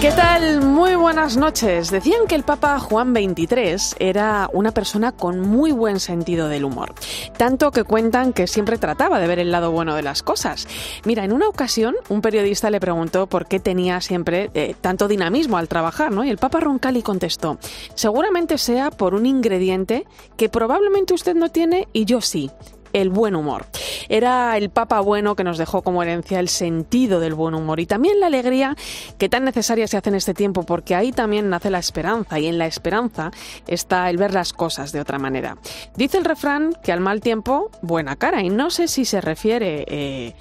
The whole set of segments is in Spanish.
¿Qué tal? Muy buenas noches. Decían que el Papa Juan XXIII era una persona con muy buen sentido del humor. Tanto que cuentan que siempre trataba de ver el lado bueno de las cosas. Mira, en una ocasión un periodista le preguntó por qué tenía siempre eh, tanto dinamismo al trabajar, ¿no? Y el Papa Roncalli contestó, seguramente sea por un ingrediente que probablemente usted no tiene y yo sí el buen humor. Era el Papa bueno que nos dejó como herencia el sentido del buen humor y también la alegría que tan necesaria se hace en este tiempo, porque ahí también nace la esperanza y en la esperanza está el ver las cosas de otra manera. Dice el refrán que al mal tiempo, buena cara, y no sé si se refiere... Eh,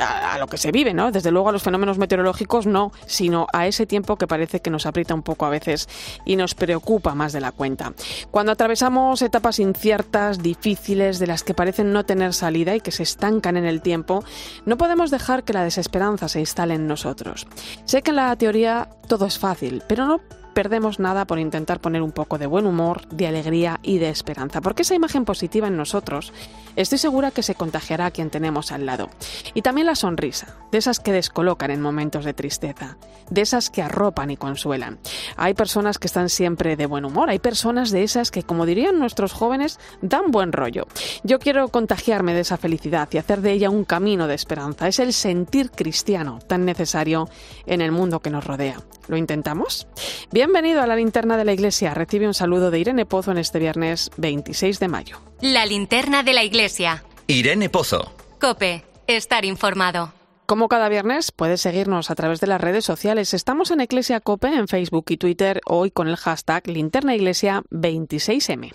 a, lo que se vive, ¿no? Desde luego a los fenómenos meteorológicos no, sino a ese tiempo que parece que nos aprieta un poco a veces y nos preocupa más de la cuenta. Cuando atravesamos etapas inciertas, difíciles, de las que parecen no tener salida y que se estancan en el tiempo, no podemos dejar que la desesperanza se instale en nosotros. Sé que en la teoría todo es fácil, pero no perdemos nada por intentar poner un poco de buen humor, de alegría y de esperanza, porque esa imagen positiva en nosotros estoy segura que se contagiará a quien tenemos al lado. Y también la sonrisa, de esas que descolocan en momentos de tristeza, de esas que arropan y consuelan. Hay personas que están siempre de buen humor, hay personas de esas que, como dirían nuestros jóvenes, dan buen rollo. Yo quiero contagiarme de esa felicidad y hacer de ella un camino de esperanza. Es el sentir cristiano tan necesario en el mundo que nos rodea. ¿Lo intentamos? Bienvenido a la linterna de la iglesia. Recibe un saludo de Irene Pozo en este viernes 26 de mayo. La linterna de la iglesia. Irene Pozo. Cope, estar informado. Como cada viernes, puedes seguirnos a través de las redes sociales. Estamos en Iglesia Cope en Facebook y Twitter, hoy con el hashtag linternaiglesia26m.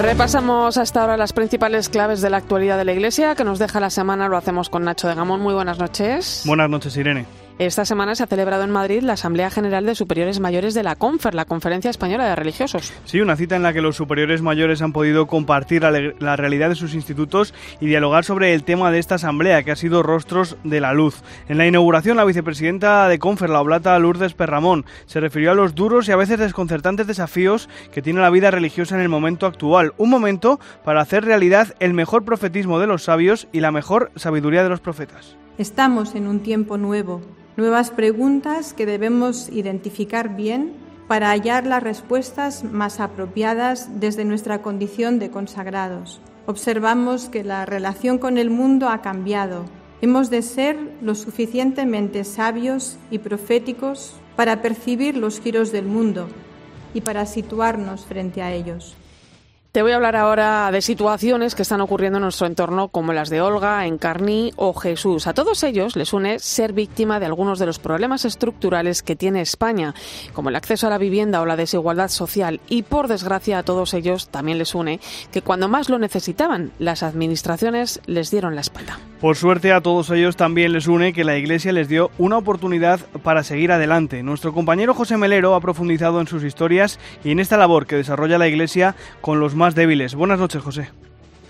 Repasamos hasta ahora las principales claves de la actualidad de la Iglesia que nos deja la semana. Lo hacemos con Nacho de Gamón. Muy buenas noches. Buenas noches, Irene. Esta semana se ha celebrado en Madrid la Asamblea General de Superiores Mayores de la CONFER, la Conferencia Española de Religiosos. Sí, una cita en la que los superiores mayores han podido compartir la, realidad de sus institutos y dialogar sobre el tema de esta asamblea, que ha sido Rostros de la Luz. En la inauguración, la vicepresidenta de CONFER, la oblata Lourdes Perramón, se refirió a los duros y a veces desconcertantes desafíos que tiene la vida religiosa en el momento actual. Un momento para hacer realidad el mejor profetismo de los sabios y la mejor sabiduría de los profetas. Estamos en un tiempo nuevo nuevas preguntas que debemos identificar bien para hallar las respuestas más apropiadas desde nuestra condición de consagrados. Observamos que la relación con el mundo ha cambiado. Hemos de ser lo suficientemente sabios y proféticos para percibir los giros del mundo y para situarnos frente a ellos. Te voy a hablar ahora de situaciones que están ocurriendo en nuestro entorno, como las de Olga, Encarní o Jesús. A todos ellos les une ser víctima de algunos de los problemas estructurales que tiene España, como el acceso a la vivienda o la desigualdad social. Y por desgracia a todos ellos también les une que cuando más lo necesitaban, las administraciones les dieron la espalda. Por suerte a todos ellos también les une que la Iglesia les dio una oportunidad para seguir adelante. Nuestro compañero José Melero ha profundizado en sus historias y en esta labor que desarrolla la Iglesia con los más débiles. Buenas noches, José.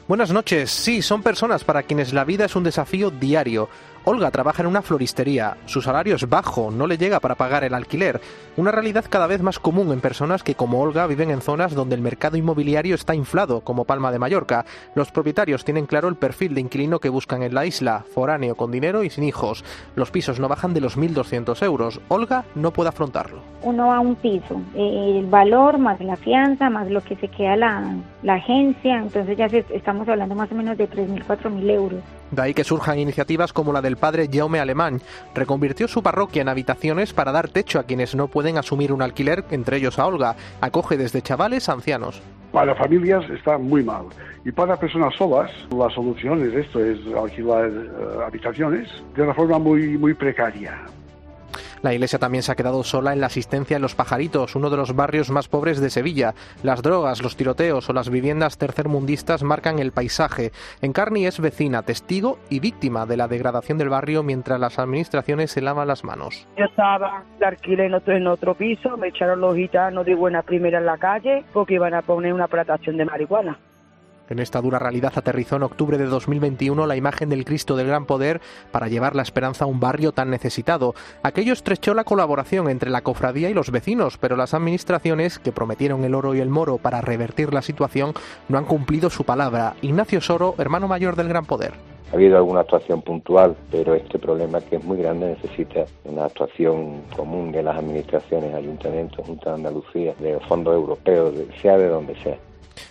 Buenas noches. Sí, son personas para quienes la vida es un desafío diario. Olga trabaja en una floristería. Su salario es bajo, no le llega para pagar el alquiler. Una realidad cada vez más común en personas que, como Olga, viven en zonas donde el mercado inmobiliario está inflado, como Palma de Mallorca. Los propietarios tienen claro el perfil de inquilino que buscan en la isla, foráneo, con dinero y sin hijos. Los pisos no bajan de los 1.200 euros. Olga no puede afrontarlo. Uno va a un piso, el valor más la fianza, más lo que se queda la, agencia, entonces ya estamos hablando más o menos de 3.000, 4.000 euros. De ahí que surjan iniciativas como la del padre Jaume Alemán. Reconvirtió su parroquia en habitaciones para dar techo a quienes no pueden asumir un alquiler, entre ellos a Olga. Acoge desde chavales a ancianos. Para familias está muy mal. Y para personas solas, la solución es esto, es alquilar eh, habitaciones de una forma muy, muy precaria. La iglesia también se ha quedado sola en la asistencia en Los Pajaritos, uno de los barrios más pobres de Sevilla. Las drogas, los tiroteos o las viviendas tercermundistas marcan el paisaje. Encarni es vecina, testigo y víctima de la degradación del barrio mientras las administraciones se lavan las manos. Yo estaba de alquiler en otro piso, me echaron los gitanos de buena primera en la calle porque iban a poner una plantación de marihuana. En esta dura realidad aterrizó en octubre de 2021 la imagen del Cristo del Gran Poder para llevar la esperanza a un barrio tan necesitado. Aquello estrechó la colaboración entre la cofradía y los vecinos, pero las administraciones, que prometieron el oro y el moro para revertir la situación, no han cumplido su palabra. Ignacio Soro, hermano mayor del Gran Poder. Ha habido alguna actuación puntual, pero este problema que es muy grande necesita una actuación común de las administraciones, ayuntamientos, Junta de Andalucía, de fondos europeos, sea de donde sea.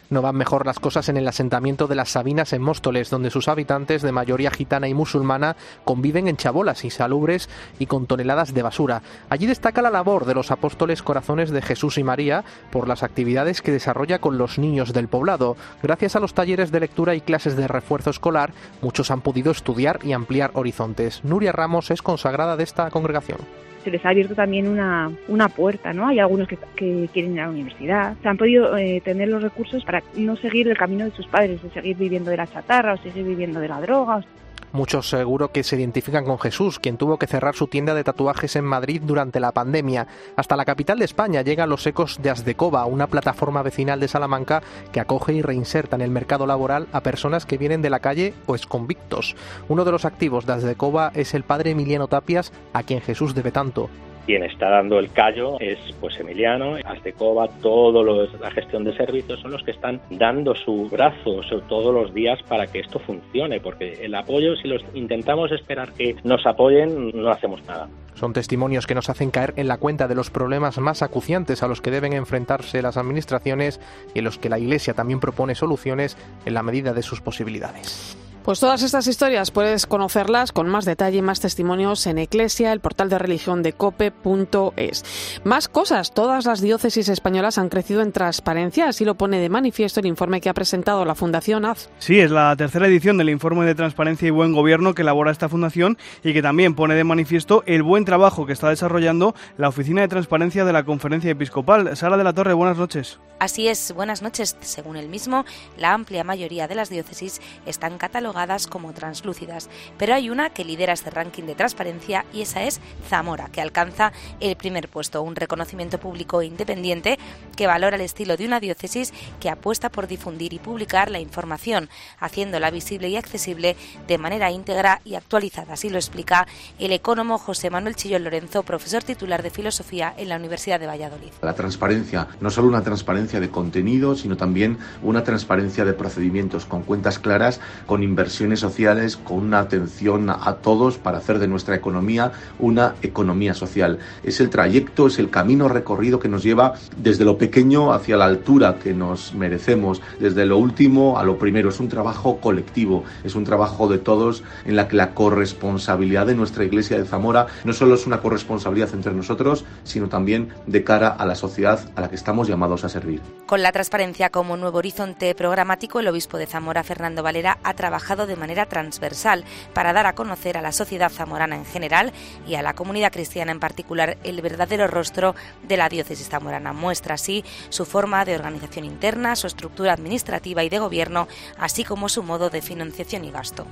No van mejor las cosas en el asentamiento de las Sabinas en Móstoles, donde sus habitantes de mayoría gitana y musulmana conviven en chabolas insalubres y con toneladas de basura. Allí destaca la labor de los apóstoles corazones de Jesús y María por las actividades que desarrolla con los niños del poblado. Gracias a los talleres de lectura y clases de refuerzo escolar, muchos han podido estudiar y ampliar horizontes. Nuria Ramos es consagrada de esta congregación se les ha abierto también una, una puerta, ¿no? Hay algunos que, quieren ir a la universidad. Se han podido eh, tener los recursos para no seguir el camino de sus padres, de seguir viviendo de la chatarra o seguir viviendo de la droga. Muchos seguro que se identifican con Jesús, quien tuvo que cerrar su tienda de tatuajes en Madrid durante la pandemia. Hasta la capital de España llegan los ecos de Asdecoba, una plataforma vecinal de Salamanca que acoge y reinserta en el mercado laboral a personas que vienen de la calle o exconvictos. Uno de los activos de Asdecoba es el padre Emiliano Tapias, a quien Jesús debe tanto. Quien está dando el callo es pues Emiliano, Aztecoba, todo la gestión de servicios son los que están dando su brazo todos los días para que esto funcione, porque el apoyo, si los intentamos esperar que nos apoyen, no hacemos nada. Son testimonios que nos hacen caer en la cuenta de los problemas más acuciantes a los que deben enfrentarse las administraciones y en los que la Iglesia también propone soluciones en la medida de sus posibilidades. Pues todas estas historias puedes conocerlas con más detalle y más testimonios en Eclesia, el portal de religión de cope.es. Más cosas, todas las diócesis españolas han crecido en transparencia, así lo pone de manifiesto el informe que ha presentado la Fundación AZ. Sí, es la tercera edición del informe de transparencia y buen gobierno que elabora esta fundación y que también pone de manifiesto el buen trabajo que está desarrollando la Oficina de Transparencia de la Conferencia Episcopal. Sara de la Torre, buenas noches. Así es, buenas noches. Según el mismo, la amplia mayoría de las diócesis están catalogadas como translúcidas, pero hay una que lidera este ranking de transparencia y esa es Zamora, que alcanza el primer puesto, un reconocimiento público independiente que valora el estilo de una diócesis que apuesta por difundir y publicar la información, haciéndola visible y accesible de manera íntegra y actualizada. Así lo explica el ecónomo José Manuel Chillón Lorenzo, profesor titular de Filosofía en la Universidad de Valladolid. La transparencia, no solo una transparencia de contenido, sino también una transparencia de procedimientos con cuentas claras, con inversiones inversiones sociales con una atención a todos para hacer de nuestra economía una economía social. Es el trayecto, es el camino recorrido que nos lleva desde lo pequeño hacia la altura que nos merecemos, desde lo último a lo primero. Es un trabajo colectivo, es un trabajo de todos en la que la corresponsabilidad de nuestra Iglesia de Zamora no solo es una corresponsabilidad entre nosotros, sino también de cara a la sociedad a la que estamos llamados a servir. Con la transparencia como nuevo horizonte programático, el obispo de Zamora, Fernando Valera, ha trabajado de manera transversal para dar a conocer a la sociedad zamorana en general y a la comunidad cristiana en particular el verdadero rostro de la diócesis zamorana. Muestra así su forma de organización interna, su estructura administrativa y de gobierno, así como su modo de financiación y gasto.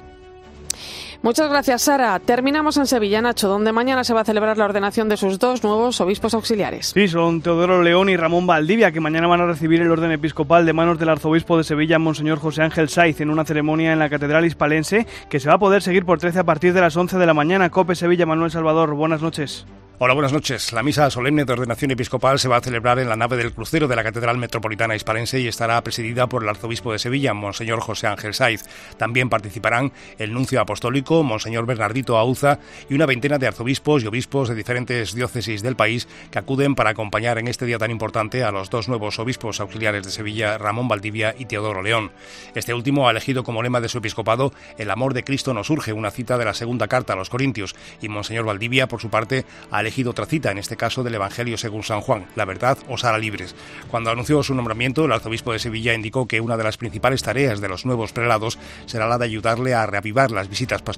Muchas gracias, Sara. Terminamos en Sevilla, Nacho, donde mañana se va a celebrar la ordenación de sus dos nuevos obispos auxiliares. Sí, son Teodoro León y Ramón Valdivia, que mañana van a recibir el orden episcopal de manos del arzobispo de Sevilla, Monseñor José Ángel Saiz, en una ceremonia en la Catedral Hispalense que se va a poder seguir por 13 a partir de las 11 de la mañana. Cope Sevilla, Manuel Salvador. Buenas noches. Hola, buenas noches. La misa solemne de ordenación episcopal se va a celebrar en la nave del crucero de la Catedral Metropolitana Hispalense y estará presidida por el arzobispo de Sevilla, Monseñor José Ángel Saiz. También participarán el nuncio apostólico, Monseñor Bernardito Auza, y una veintena de arzobispos y obispos de diferentes diócesis del país que acuden para acompañar en este día tan importante a los dos nuevos obispos auxiliares de Sevilla, Ramón Valdivia y Teodoro León. Este último ha elegido como lema de su episcopado El amor de Cristo nos urge, una cita de la segunda carta a los Corintios, y Monseñor Valdivia, por su parte, ha elegido otra cita, en este caso del Evangelio según San Juan, la verdad os hará libres. Cuando anunció su nombramiento, el arzobispo de Sevilla indicó que una de las principales tareas de los nuevos prelados será la de ayudarle a reavivar las visitas pastorales,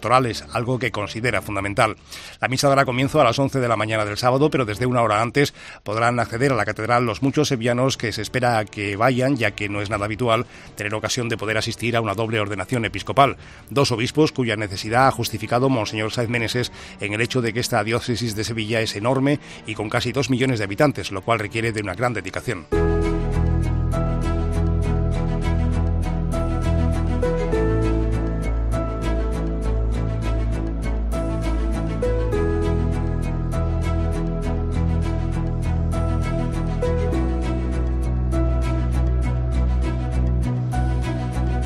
algo que considera fundamental. La misa dará comienzo a las 11 de la mañana del sábado, pero desde una hora antes podrán acceder a la catedral los muchos sevillanos que se espera que vayan, ya que no es nada habitual tener ocasión de poder asistir a una doble ordenación episcopal. Dos obispos cuya necesidad ha justificado Monseñor Saiz Meneses en el hecho de que esta diócesis de Sevilla es enorme y con casi dos millones de habitantes, lo cual requiere de una gran dedicación.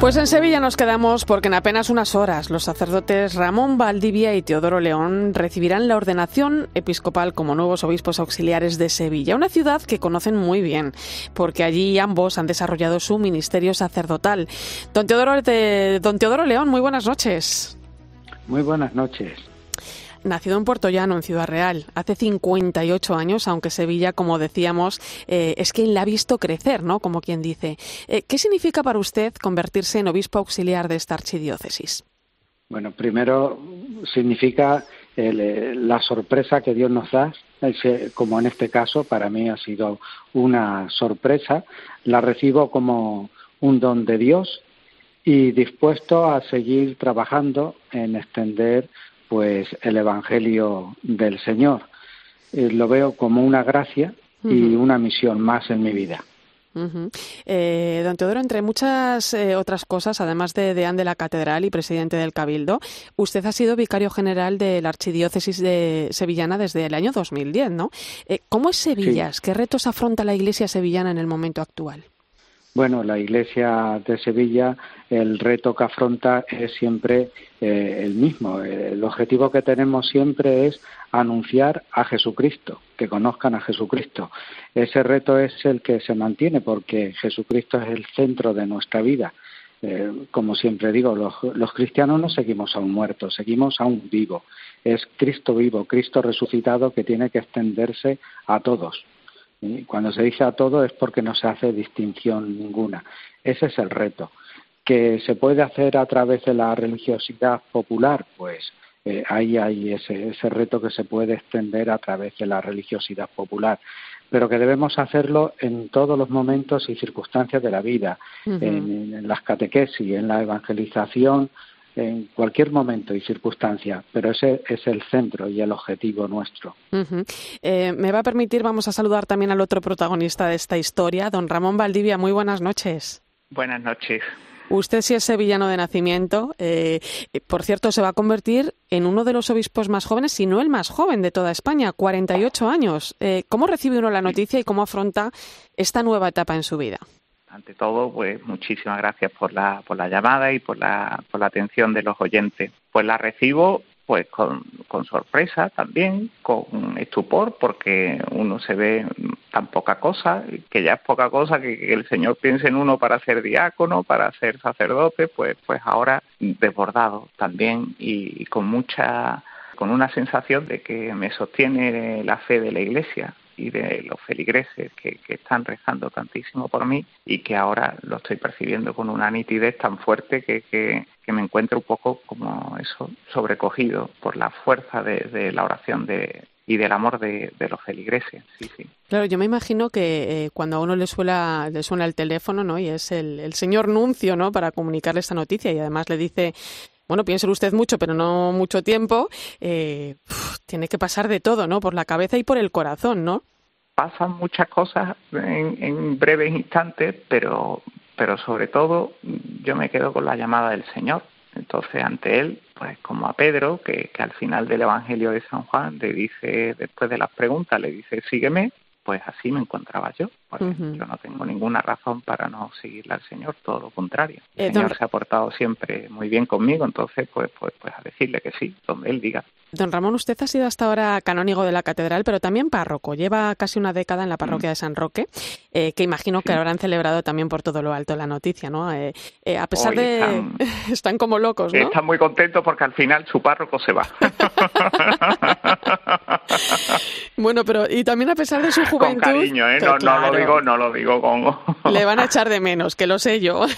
Pues en Sevilla nos quedamos porque en apenas unas horas los sacerdotes Ramón Valdivia y Teodoro León recibirán la ordenación episcopal como nuevos obispos auxiliares de Sevilla, una ciudad que conocen muy bien, porque allí ambos han desarrollado su ministerio sacerdotal. Don Teodoro, don Teodoro León, muy buenas noches. Muy buenas noches nacido en Puerto Llano, en Ciudad Real, hace 58 años, aunque Sevilla, como decíamos, eh, es quien la ha visto crecer, ¿no? Como quien dice. Eh, ¿Qué significa para usted convertirse en obispo auxiliar de esta archidiócesis? Bueno, primero significa eh, la sorpresa que Dios nos da, como en este caso para mí ha sido una sorpresa, la recibo como un don de Dios y dispuesto a seguir trabajando en extender pues el Evangelio del Señor. Eh, lo veo como una gracia y una misión más en mi vida. Eh, don Teodoro, entre muchas eh, otras cosas, además de deán de la Catedral y presidente del Cabildo, usted ha sido vicario general de la Archidiócesis de Sevillana desde el año 2010, ¿no? ¿Cómo es Sevilla? ¿Qué retos afronta la Iglesia sevillana en el momento actual? Bueno, la Iglesia de Sevilla, el reto que afronta es siempre eh, el mismo. El objetivo que tenemos siempre es anunciar a Jesucristo, que conozcan a Jesucristo. Ese reto es el que se mantiene porque Jesucristo es el centro de nuestra vida. Eh, como siempre digo, los, los cristianos no seguimos a un muerto, seguimos a un vivo. Es Cristo vivo, Cristo resucitado que tiene que extenderse a todos cuando se dice a todo es porque no se hace distinción ninguna. Ese es el reto. ¿Que se puede hacer a través de la religiosidad popular? Pues eh, ahí hay ese, ese reto que se puede extender a través de la religiosidad popular pero que debemos hacerlo en todos los momentos y circunstancias de la vida, en, en, las catequesis, en la evangelización, en cualquier momento y circunstancia, pero ese es el centro y el objetivo nuestro. Eh, me va a permitir, vamos a saludar también al otro protagonista de esta historia, don Ramón Valdivia. Muy buenas noches. Buenas noches. Usted sí es sevillano de nacimiento. Eh, por cierto, se va a convertir en uno de los obispos más jóvenes, si no el más joven de toda España, 48 años. Eh, ¿Cómo recibe uno la noticia y cómo afronta esta nueva etapa en su vida? Ante todo, pues muchísimas gracias por la, por la llamada y por la, por la atención de los oyentes. Pues la recibo pues con, con sorpresa también, con estupor, porque uno se ve tan poca cosa, que ya es poca cosa que, el Señor piense en uno para ser diácono, para ser sacerdote, pues, pues ahora desbordado también y con mucha, con una sensación de que me sostiene la fe de la Iglesia, y de los feligreses que, están rezando tantísimo por mí y que ahora lo estoy percibiendo con una nitidez tan fuerte que, que, me encuentro un poco como eso, sobrecogido por la fuerza de, la oración de, y del amor de, los feligreses. Sí, sí. Claro, yo me imagino que eh, cuando a uno le suena, le suena el teléfono, ¿no? Y es el, el señor Nuncio, ¿no? Para comunicarle esta noticia y además le dice bueno, piense usted mucho, pero no mucho tiempo, eh, tiene que pasar de todo, ¿no? Por la cabeza y por el corazón, ¿no? Pasan muchas cosas en, breves instantes, pero, pero sobre todo yo me quedo con la llamada del Señor. Entonces, ante él, pues como a Pedro, que, que al final del Evangelio de San Juan le dice, después de las preguntas, le dice, sígueme, pues así me encontraba yo, Yo no tengo ninguna razón para no seguirle al Señor, todo lo contrario. Eh, El Señor se ha portado siempre muy bien conmigo, entonces pues, pues, pues a decirle que sí, donde Él diga. Don Ramón, usted ha sido hasta ahora canónigo de la catedral, pero también párroco. Lleva casi una década en la parroquia de San Roque, eh, que imagino que habrán celebrado también por todo lo alto la noticia, ¿no? Eh, eh, a pesar Hoy de... están- están como locos, ¿no? Están muy contentos porque al final su párroco se va. Bueno, pero y también a pesar de su con juventud... cariño, ¿eh? No, no claro, lo digo, no lo digo con... Le van a echar de menos, que lo sé yo.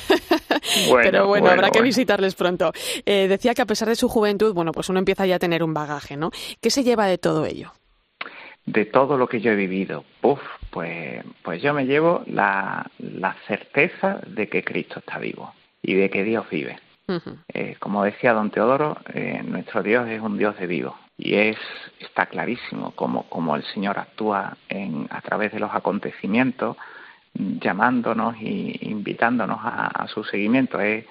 Bueno, Pero bueno, bueno, habrá que visitarles pronto. Eh, decía que a pesar de su juventud, bueno, pues uno empieza ya a tener un bagaje, ¿no? ¿Qué se lleva de todo ello? de todo lo que yo he vivido. Uf, pues, pues yo me llevo la, la certeza de que Cristo está vivo y de que Dios vive. Eh, como decía don Teodoro, eh, nuestro Dios es un Dios de vivo y es está clarísimo como, como el Señor actúa en, a través de los acontecimientos, mm, llamándonos y invitándonos a, a su seguimiento. Es,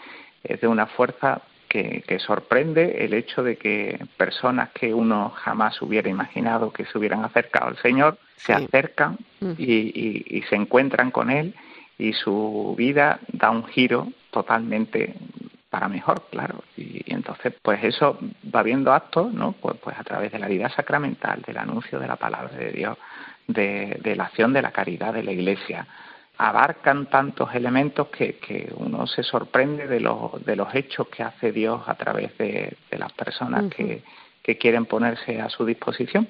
es de una fuerza que, que sorprende el hecho de que personas que uno jamás hubiera imaginado que se hubieran acercado al Señor se acercan y, y- y se encuentran con Él y su vida da un giro totalmente para mejor, claro. Y, y entonces, pues eso va viendo actos, ¿no? Pues, pues a través de la vida sacramental, del anuncio de la palabra de Dios, de, de la acción de la caridad de la Iglesia. Abarcan tantos elementos que, que uno se sorprende de los, de los hechos que hace Dios a través de, de las personas que, que quieren ponerse a su disposición.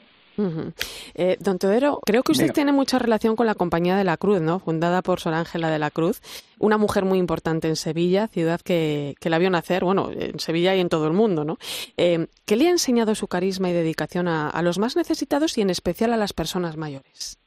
Eh, don Teodoro, creo que usted tiene mucha relación con la Compañía de la Cruz, ¿no? Fundada por Sor Ángela de la Cruz, una mujer muy importante en Sevilla, ciudad que, que la vio nacer, bueno, en Sevilla y en todo el mundo, ¿no? Eh, ¿Qué le ha enseñado su carisma y dedicación a, a los más necesitados y en especial a las personas mayores?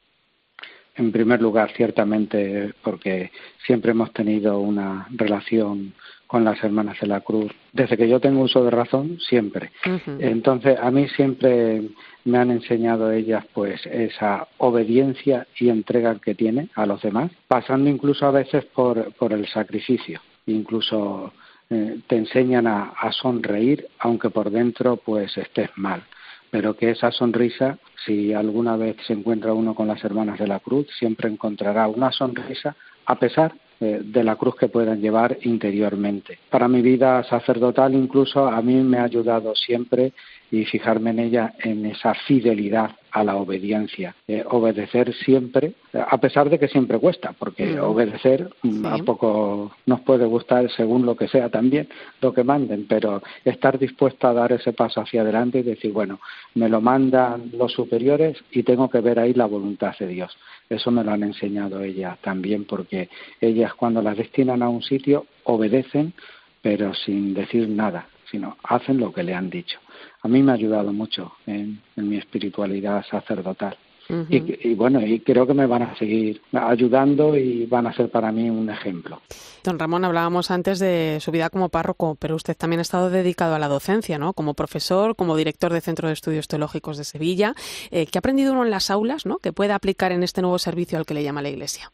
En primer lugar, ciertamente, porque siempre hemos tenido una relación con las hermanas de la cruz. Desde que yo tengo uso de razón, siempre. Entonces, a mí siempre me han enseñado ellas pues esa obediencia y entrega que tiene a los demás, pasando incluso a veces por, por el sacrificio. Incluso eh, te enseñan a, a sonreír, aunque por dentro pues estés mal pero que esa sonrisa, si alguna vez se encuentra uno con las hermanas de la cruz, siempre encontrará una sonrisa a pesar de la cruz que puedan llevar interiormente. Para mi vida sacerdotal incluso a mí me ha ayudado siempre y fijarme en ella en esa fidelidad a la obediencia, eh, obedecer siempre, a pesar de que siempre cuesta, porque Mm. obedecer mm, a poco nos puede gustar según lo que sea también, lo que manden, pero estar dispuesta a dar ese paso hacia adelante y decir, bueno, me lo mandan los superiores y tengo que ver ahí la voluntad de Dios. Eso me lo han enseñado ellas también, porque ellas cuando las destinan a un sitio obedecen, pero sin decir nada, sino hacen lo que le han dicho. A mí me ha ayudado mucho en, en mi espiritualidad sacerdotal. y, y bueno, y creo que me van a seguir ayudando y van a ser para mí un ejemplo. Don Ramón, hablábamos antes de su vida como párroco, pero usted también ha estado dedicado a la docencia, ¿no? Como profesor, como director de Centro de Estudios Teológicos de Sevilla. Eh, ¿Qué ha aprendido uno en las aulas, ¿no? Que pueda aplicar en este nuevo servicio al que le llama la Iglesia.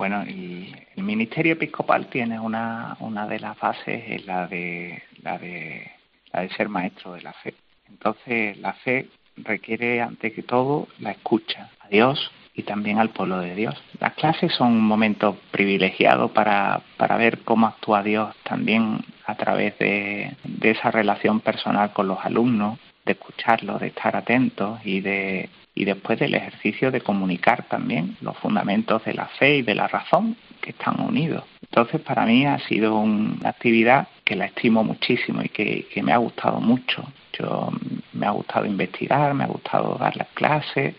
Bueno, y el ministerio episcopal tiene una, una de las bases, es la de, la de la de ser maestro de la fe. Entonces, la fe requiere, ante que todo, la escucha a Dios y también al pueblo de Dios. Las clases son un momento privilegiado para, para ver cómo actúa Dios también a través de, de esa relación personal con los alumnos, de escucharlos, de estar atentos y de y después del ejercicio de comunicar también los fundamentos de la fe y de la razón que están unidos. Entonces, para mí ha sido una actividad que la estimo muchísimo y que, que me ha gustado mucho. Yo me ha gustado investigar, me ha gustado dar las clases,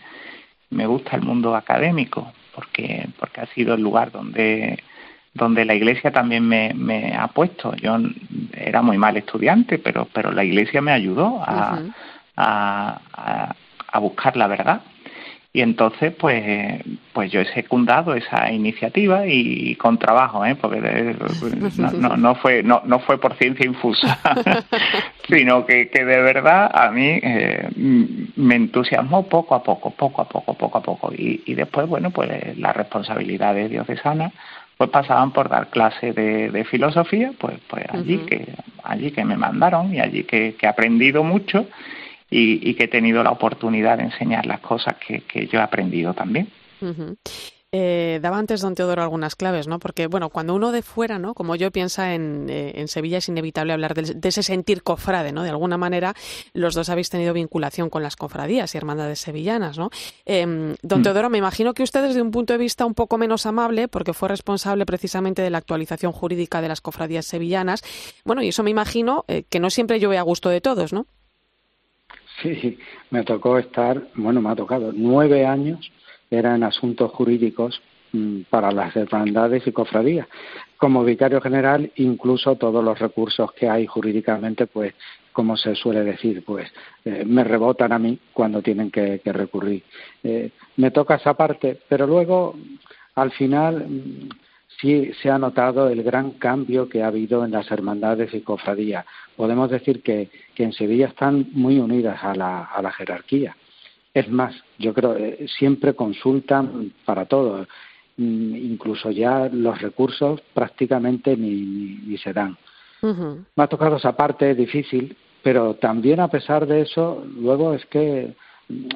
me gusta el mundo académico porque porque ha sido el lugar donde donde la iglesia también me, me ha puesto. Yo era muy mal estudiante, pero pero la iglesia me ayudó a, a, a, a buscar la verdad. Y entonces, pues, pues yo he secundado esa iniciativa y, con trabajo, ¿eh? porque no, no, no fue no, no fue por ciencia infusa, sino que, que de verdad a mí eh, me entusiasmó poco a poco, poco a poco, poco a poco. Y, y después, bueno, pues las responsabilidades diocesanas pues pasaban por dar clases de, de, filosofía, pues, pues allí, uh -huh. que, allí que me mandaron y allí que, que he aprendido mucho y, y, que he tenido la oportunidad de enseñar las cosas que, que yo he aprendido también. Uh -huh. Eh, daba antes don Teodoro algunas claves, ¿no? Porque, bueno, cuando uno de fuera, ¿no? Como yo piensa en, eh, en Sevilla, es inevitable hablar de, de, ese sentir cofrade, ¿no? De alguna manera, los dos habéis tenido vinculación con las cofradías y hermandades sevillanas, ¿no? Eh, don mm. Teodoro, me imagino que usted desde un punto de vista un poco menos amable, porque fue responsable precisamente de la actualización jurídica de las cofradías sevillanas, bueno, y eso me imagino eh, que no siempre llueve a gusto de todos, ¿no? Sí, me tocó estar, bueno, me ha tocado nueve años eran asuntos jurídicos mm, para las hermandades y cofradías. Como vicario general, incluso todos los recursos que hay jurídicamente, pues, como se suele decir, pues, eh, me rebotan a mí cuando tienen que, recurrir. Eh, me toca esa parte, pero luego, al final, sí se ha notado el gran cambio que ha habido en las hermandades y cofradías. Podemos decir que, que en Sevilla están muy unidas a la, a la jerarquía es más, yo creo, eh, siempre consultan para todo, mm, incluso ya los recursos prácticamente ni, ni, se dan. Me ha tocado esa parte difícil, pero también a pesar de eso, luego es que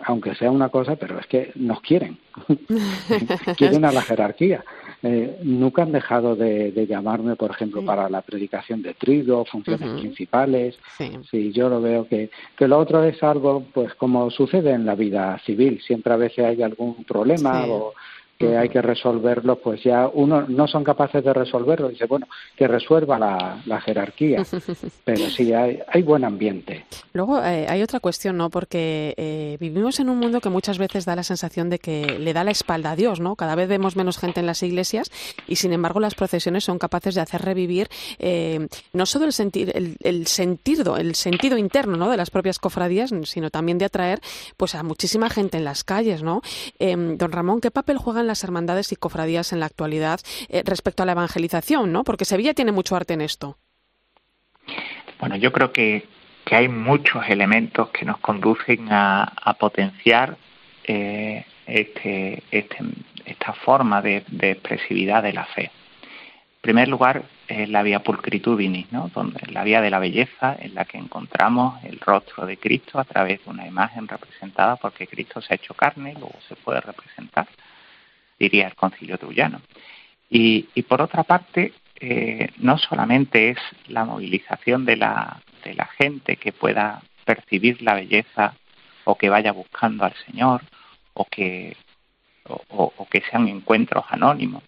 aunque sea una cosa, pero es que nos quieren, quieren a la jerarquía. Eh, nunca han dejado de, llamarme, por ejemplo, para la predicación de trigo, funciones principales. Sí. yo lo veo que, que lo otro es algo, pues como sucede en la vida civil, siempre a veces hay algún problema o que hay que resolverlo, pues ya uno no son capaces de resolverlo. Dice, bueno, que resuelva la, jerarquía. Pero sí, hay, hay buen ambiente. Luego eh, hay otra cuestión, ¿no? Porque eh, vivimos en un mundo que muchas veces da la sensación de que le da la espalda a Dios, ¿no? Cada vez vemos menos gente en las iglesias y, sin embargo, las procesiones son capaces de hacer revivir eh, no solo el, sentir, el, el, sentido, el sentido interno, ¿no? De las propias cofradías, sino también de atraer, pues, a muchísima gente en las calles, ¿no? don Ramón, ¿qué papel juegan las hermandades y cofradías en la actualidad eh, respecto a la evangelización, ¿no? Porque Sevilla tiene mucho arte en esto. Bueno, yo creo que, hay muchos elementos que nos conducen a, potenciar eh, este, este, esta forma de, expresividad de la fe. En primer lugar, es la vía pulcritudinis, ¿no? Donde, la vía de la belleza en la que encontramos el rostro de Cristo a través de una imagen representada porque Cristo se ha hecho carne y luego se puede representar diría el concilio trujano. Y, por otra parte, eh, no solamente es la movilización de la, de la gente que pueda percibir la belleza o que vaya buscando al Señor o que, o que sean encuentros anónimos,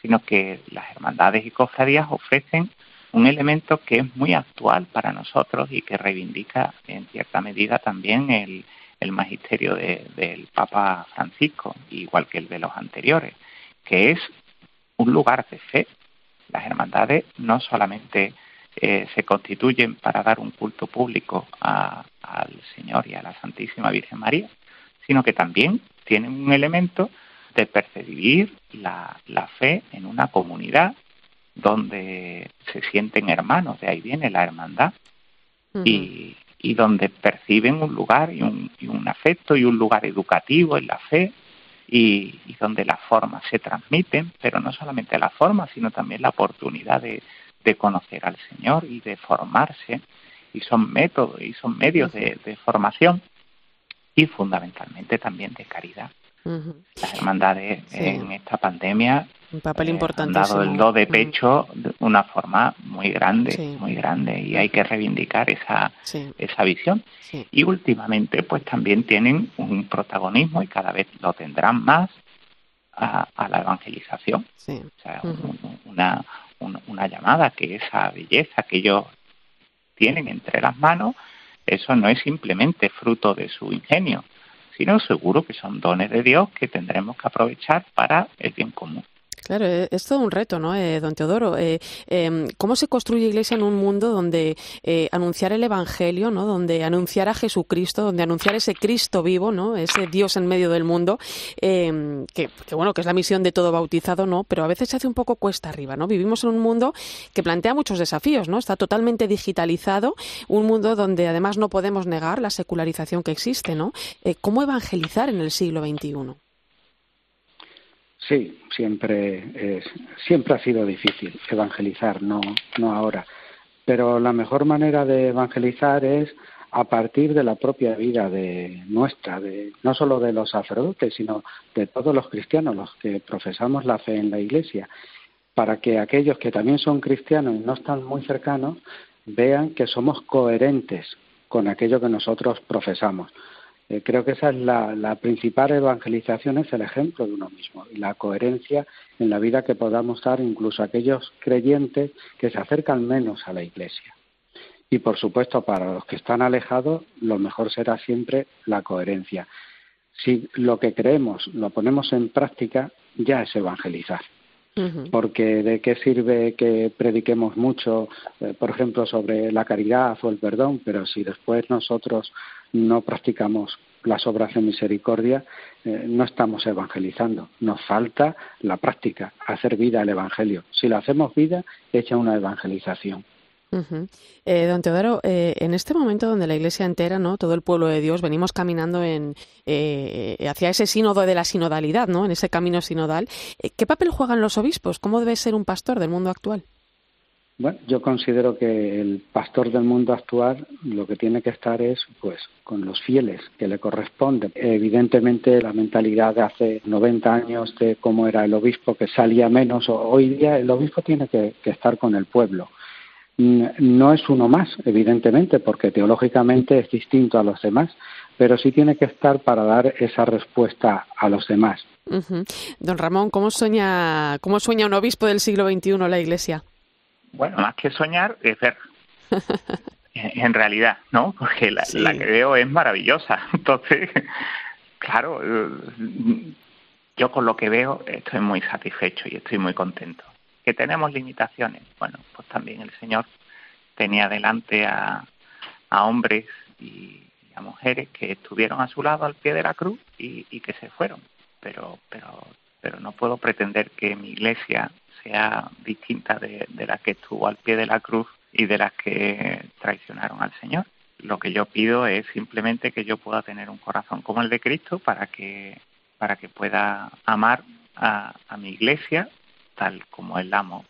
sino que las hermandades y cofradías ofrecen un elemento que es muy actual para nosotros y que reivindica en cierta medida también el, el magisterio del Papa Francisco, igual que el de los anteriores, que es un lugar de fe. Las hermandades no solamente eh, se constituyen para dar un culto público al Señor y a la Santísima Virgen María, sino que también tienen un elemento de percibir la, la fe en una comunidad donde se sienten hermanos, de ahí viene la hermandad. y, y donde perciben un lugar y un, afecto y un lugar educativo en la fe y, donde las formas se transmiten, pero no solamente la forma, sino también la oportunidad de, conocer al Señor y de formarse, y son métodos y son medios de formación y fundamentalmente también de caridad. Las hermandades en esta pandemia un papel eh, han dado el do de pecho de una forma muy grande, muy grande, y hay que reivindicar esa, esa visión. Y últimamente, pues también tienen un protagonismo y cada vez lo tendrán más a, la evangelización. O sea, una, una llamada que esa belleza que ellos tienen entre las manos, eso no es simplemente fruto de su ingenio, sino seguro que son dones de Dios que tendremos que aprovechar para el bien común. Claro, eh, es todo un reto, ¿no, eh, don Teodoro? Eh, em, ¿Cómo se construye iglesia en un mundo donde anunciar el Evangelio, ¿no? donde anunciar a Jesucristo, donde anunciar ese Cristo vivo, ¿no? ese Dios en medio del mundo, em, que, bueno, que es la misión de todo bautizado, ¿no? pero a veces se hace un poco cuesta arriba. ¿no? Vivimos en un mundo que plantea muchos desafíos, ¿no? está totalmente digitalizado, un mundo donde además no podemos negar la secularización que existe. ¿no? ¿Cómo evangelizar en el siglo XXI? Sí, siempre, es, siempre ha sido difícil evangelizar, no, no ahora. Pero la mejor manera de evangelizar es a partir de la propia vida de nuestra, de, no solo de los sacerdotes, sino de todos los cristianos, los que profesamos la fe en la Iglesia, para que aquellos que también son cristianos y no están muy cercanos vean que somos coherentes con aquello que nosotros profesamos. Eh, creo que esa es la, la, principal evangelización, es el ejemplo de uno mismo y la coherencia en la vida que podamos dar incluso a aquellos creyentes que se acercan menos a la Iglesia. Y por supuesto, para los que están alejados, lo mejor será siempre la coherencia. Si lo que creemos lo ponemos en práctica, ya es evangelizar. Porque de qué sirve que prediquemos mucho, eh, por ejemplo, sobre la caridad o el perdón, pero si después nosotros no practicamos las obras de misericordia, eh, no estamos evangelizando. Nos falta la práctica, hacer vida al Evangelio. Si lo hacemos vida, echa una evangelización. Eh, don Teodoro, eh, en este momento donde la Iglesia entera, no, todo el pueblo de Dios, venimos caminando en, eh, hacia ese sínodo de la sinodalidad, no, en ese camino sinodal. ¿Qué papel juegan los obispos? ¿Cómo debe ser un pastor del mundo actual? Bueno, yo considero que el pastor del mundo actual lo que tiene que estar es, pues, con los fieles que le corresponde. Evidentemente, la mentalidad de hace 90 años de cómo era el obispo que salía menos, hoy día el obispo tiene que estar con el pueblo no es uno más, evidentemente, porque teológicamente es distinto a los demás, pero sí tiene que estar para dar esa respuesta a los demás. Don Ramón, ¿cómo sueña, ¿cómo sueña un obispo del siglo XXI la Iglesia? Bueno, más que soñar, es ver. en realidad, ¿no? Porque la, la que veo es maravillosa. Entonces, claro, yo con lo que veo estoy muy satisfecho y estoy muy contento que tenemos limitaciones. Bueno, pues también el Señor tenía delante a, a hombres y, a mujeres que estuvieron a su lado al pie de la cruz y, y que se fueron. Pero, pero, pero no puedo pretender que mi iglesia sea distinta de, de la que estuvo al pie de la cruz y de las que traicionaron al Señor. Lo que yo pido es simplemente que yo pueda tener un corazón como el de Cristo para que, para que pueda amar a, a mi iglesia tal como él amo.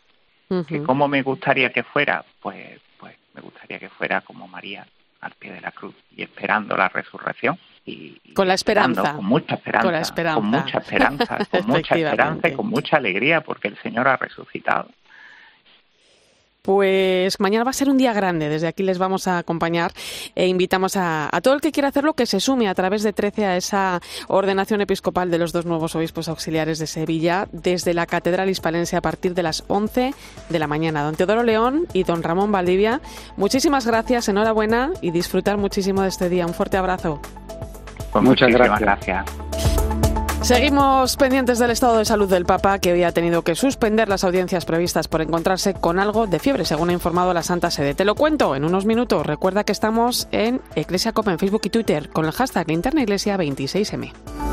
que ¿Cómo me gustaría que fuera? Pues, pues me gustaría que fuera como María al pie de la cruz y esperando la resurrección. Y, con la esperanza. Con mucha esperanza. Con, la esperanza. con mucha esperanza. Con mucha esperanza y con mucha alegría porque el Señor ha resucitado. Pues mañana va a ser un día grande, desde aquí les vamos a acompañar e invitamos a, todo el que quiera hacerlo que se sume a través de 13 a esa ordenación episcopal de los dos nuevos obispos auxiliares de Sevilla desde la Catedral Hispalense a partir de las 11 de la mañana. Don Teodoro León y don Ramón Valdivia, muchísimas gracias, enhorabuena y disfrutar muchísimo de este día. Un fuerte abrazo. Pues muchas gracias. Seguimos pendientes del estado de salud del Papa, que hoy ha tenido que suspender las audiencias previstas por encontrarse con algo de fiebre, según ha informado la Santa Sede. Te lo cuento en unos minutos. Recuerda que estamos en Iglesia Copa en Facebook y Twitter con el hashtag Interna Iglesia 26M.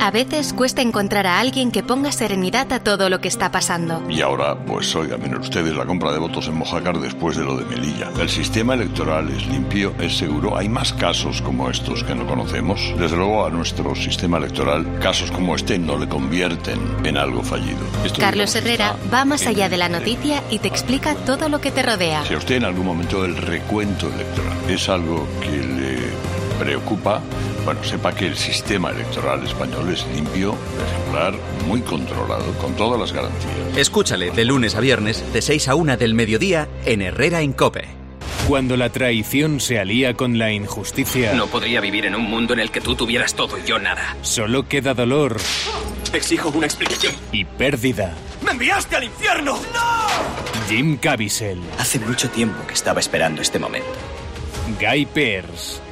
A veces cuesta encontrar a alguien que ponga serenidad a todo lo que está pasando. Y ahora, pues oigan, miren ustedes la compra de votos en Mojácar después de lo de Melilla. El sistema electoral es limpio, es seguro. Hay más casos como estos que no conocemos. Desde luego a nuestro sistema electoral, casos como este no le convierten en algo fallido. Carlos Herrera va más allá de la noticia y te explica todo lo que te rodea. Si a usted en algún momento el recuento electoral es algo que le preocupa, bueno, sepa que el sistema electoral español es limpio, ejemplar, muy controlado, con todas las garantías. Escúchale de lunes a viernes, de 6 a 1 del mediodía, en Herrera Incope. Cuando la traición se alía con la injusticia. No podría vivir en un mundo en el que tú tuvieras todo y yo nada. Solo queda dolor. Exijo una explicación. Y pérdida. ¡Me enviaste al infierno! ¡No! Jim Caviezel. Hace mucho tiempo que estaba esperando este momento. Guy Pearce.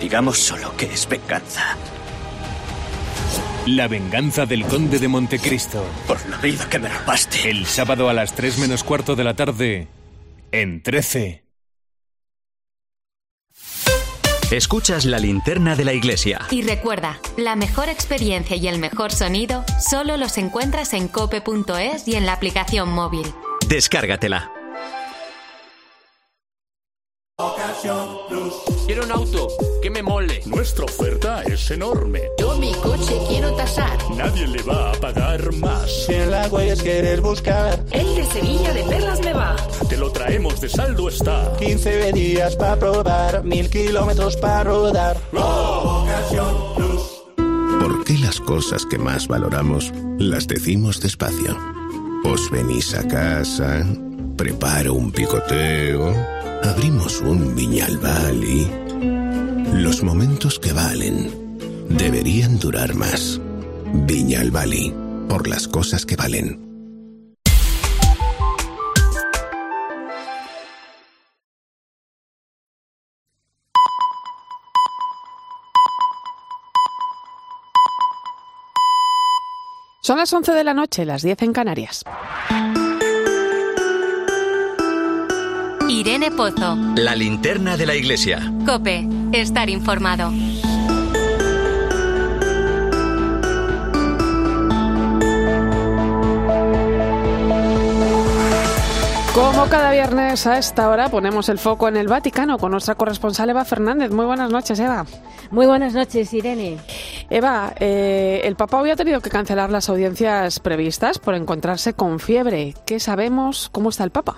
Digamos solo que es venganza. La venganza del conde de Montecristo. Por la vida que me rapaste. El sábado a las 3 menos cuarto de la tarde, en 13. Escuchas la linterna de la iglesia. Y recuerda, la mejor experiencia y el mejor sonido solo los encuentras en cope.es y en la aplicación móvil. Descárgatela. Quiero un auto que me mole. Nuestra oferta es enorme. Yo mi coche quiero tasar. Nadie le va a pagar más. Si en las huellas quieres buscar. El de Sevilla de Perlas me va. Te lo traemos de saldo está. 15 días para probar, mil kilómetros para rodar. ¿Por qué las cosas que más valoramos las decimos despacio? Os venís a casa, preparo un picoteo, abrimos un viñalbal y... Los momentos que valen deberían durar más. Viñalbali, por las cosas que valen. Son las 11 de la noche, las 10 en Canarias. Irene Pozo. La linterna de la iglesia. Cope. Estar informado. Como cada viernes a esta hora ponemos el foco en el Vaticano con nuestra corresponsal Eva Fernández. Muy buenas noches, Eva. Muy buenas noches, Irene. Eva, eh, el Papa hoy ha tenido que cancelar las audiencias previstas por encontrarse con fiebre. ¿Qué sabemos? ¿Cómo está el Papa?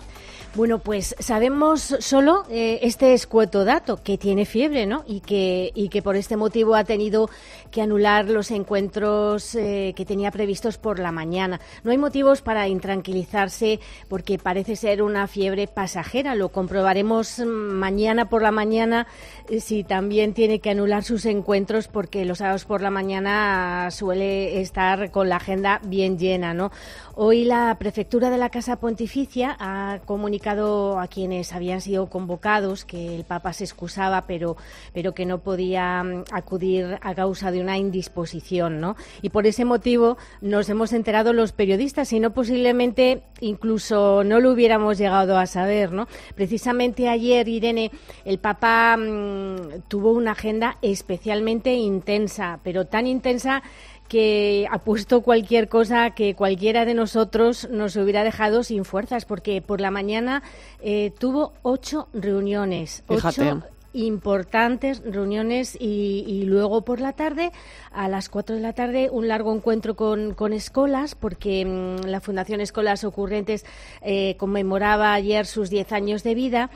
Bueno, pues sabemos solo eh, este escueto dato, que tiene fiebre, ¿no? Y que, y que por este motivo ha tenido que anular los encuentros eh, que tenía previstos por la mañana. No hay motivos para intranquilizarse porque parece ser una fiebre pasajera. Lo comprobaremos mañana por la mañana eh, si también tiene que anular sus encuentros porque los sábados por la mañana suele estar con la agenda bien llena, ¿no? Hoy la prefectura de la Casa Pontificia ha comunicado a quienes habían sido convocados que el Papa se excusaba, pero, pero que no podía mm, acudir a causa de una indisposición, ¿no? Y por ese motivo nos hemos enterado los periodistas, y no posiblemente incluso no lo hubiéramos llegado a saber, ¿no? Precisamente ayer, Irene, el Papa mmm, tuvo una agenda especialmente intensa, pero tan intensa que ha puesto cualquier cosa que cualquiera de nosotros nos hubiera dejado sin fuerzas, porque por la mañana eh, tuvo ocho reuniones. Fíjate. Ocho importantes reuniones y, y, luego por la tarde, a las cuatro de la tarde, un largo encuentro con, con escolas, porque mmm, la Fundación Escolas Ocurrentes eh, conmemoraba ayer sus diez años de vida.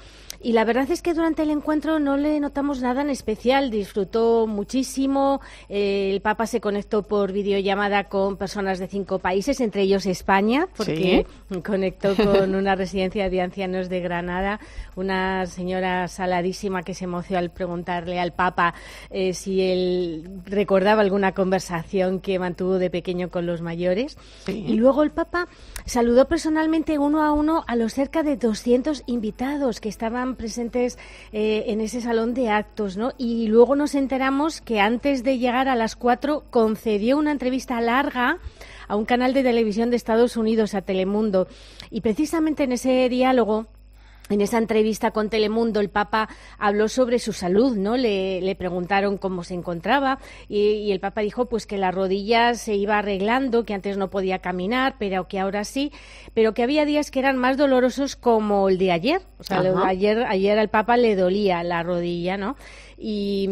Y la verdad es que durante el encuentro no le notamos nada en especial. Disfrutó muchísimo. Eh, el Papa se conectó por videollamada con personas de cinco países, entre ellos España, porque ¿Sí? conectó con una residencia de ancianos de Granada, una señora saladísima que se emocionó al preguntarle al Papa eh, si él recordaba alguna conversación que mantuvo de pequeño con los mayores. Sí. Y luego el Papa saludó personalmente uno a uno a los cerca de 200 invitados que estaban presentes eh, en ese salón de actos, ¿no? Y luego nos enteramos que antes de llegar a las cuatro concedió una entrevista larga a un canal de televisión de Estados Unidos, a Telemundo. Y precisamente en ese diálogo en esa entrevista con Telemundo, el Papa habló sobre su salud, ¿no? Le, le preguntaron cómo se encontraba y, y, el Papa dijo, pues que la rodilla se iba arreglando, que antes no podía caminar, pero que ahora sí, pero que había días que eran más dolorosos como el de ayer. O sea, lo, ayer, ayer al Papa le dolía la rodilla, ¿no? Y,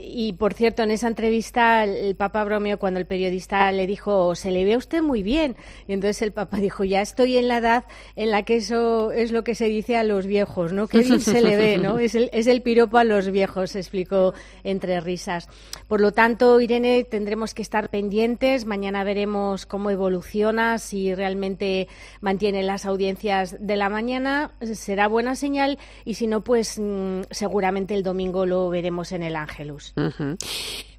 y, por cierto, en esa entrevista el Papa bromeó cuando el periodista le dijo, se le ve a usted muy bien. Y entonces el Papa dijo, ya estoy en la edad en la que eso es lo que se dice a los viejos, ¿no? Que se le ve, ¿no? Es el, es el piropo a los viejos, explicó entre risas. Por lo tanto, Irene, tendremos que estar pendientes. Mañana veremos cómo evoluciona, si realmente mantiene las audiencias de la mañana. Será buena señal y si no, pues mmm, seguramente el domingo lo veremos en el Ángelus. Uh -huh.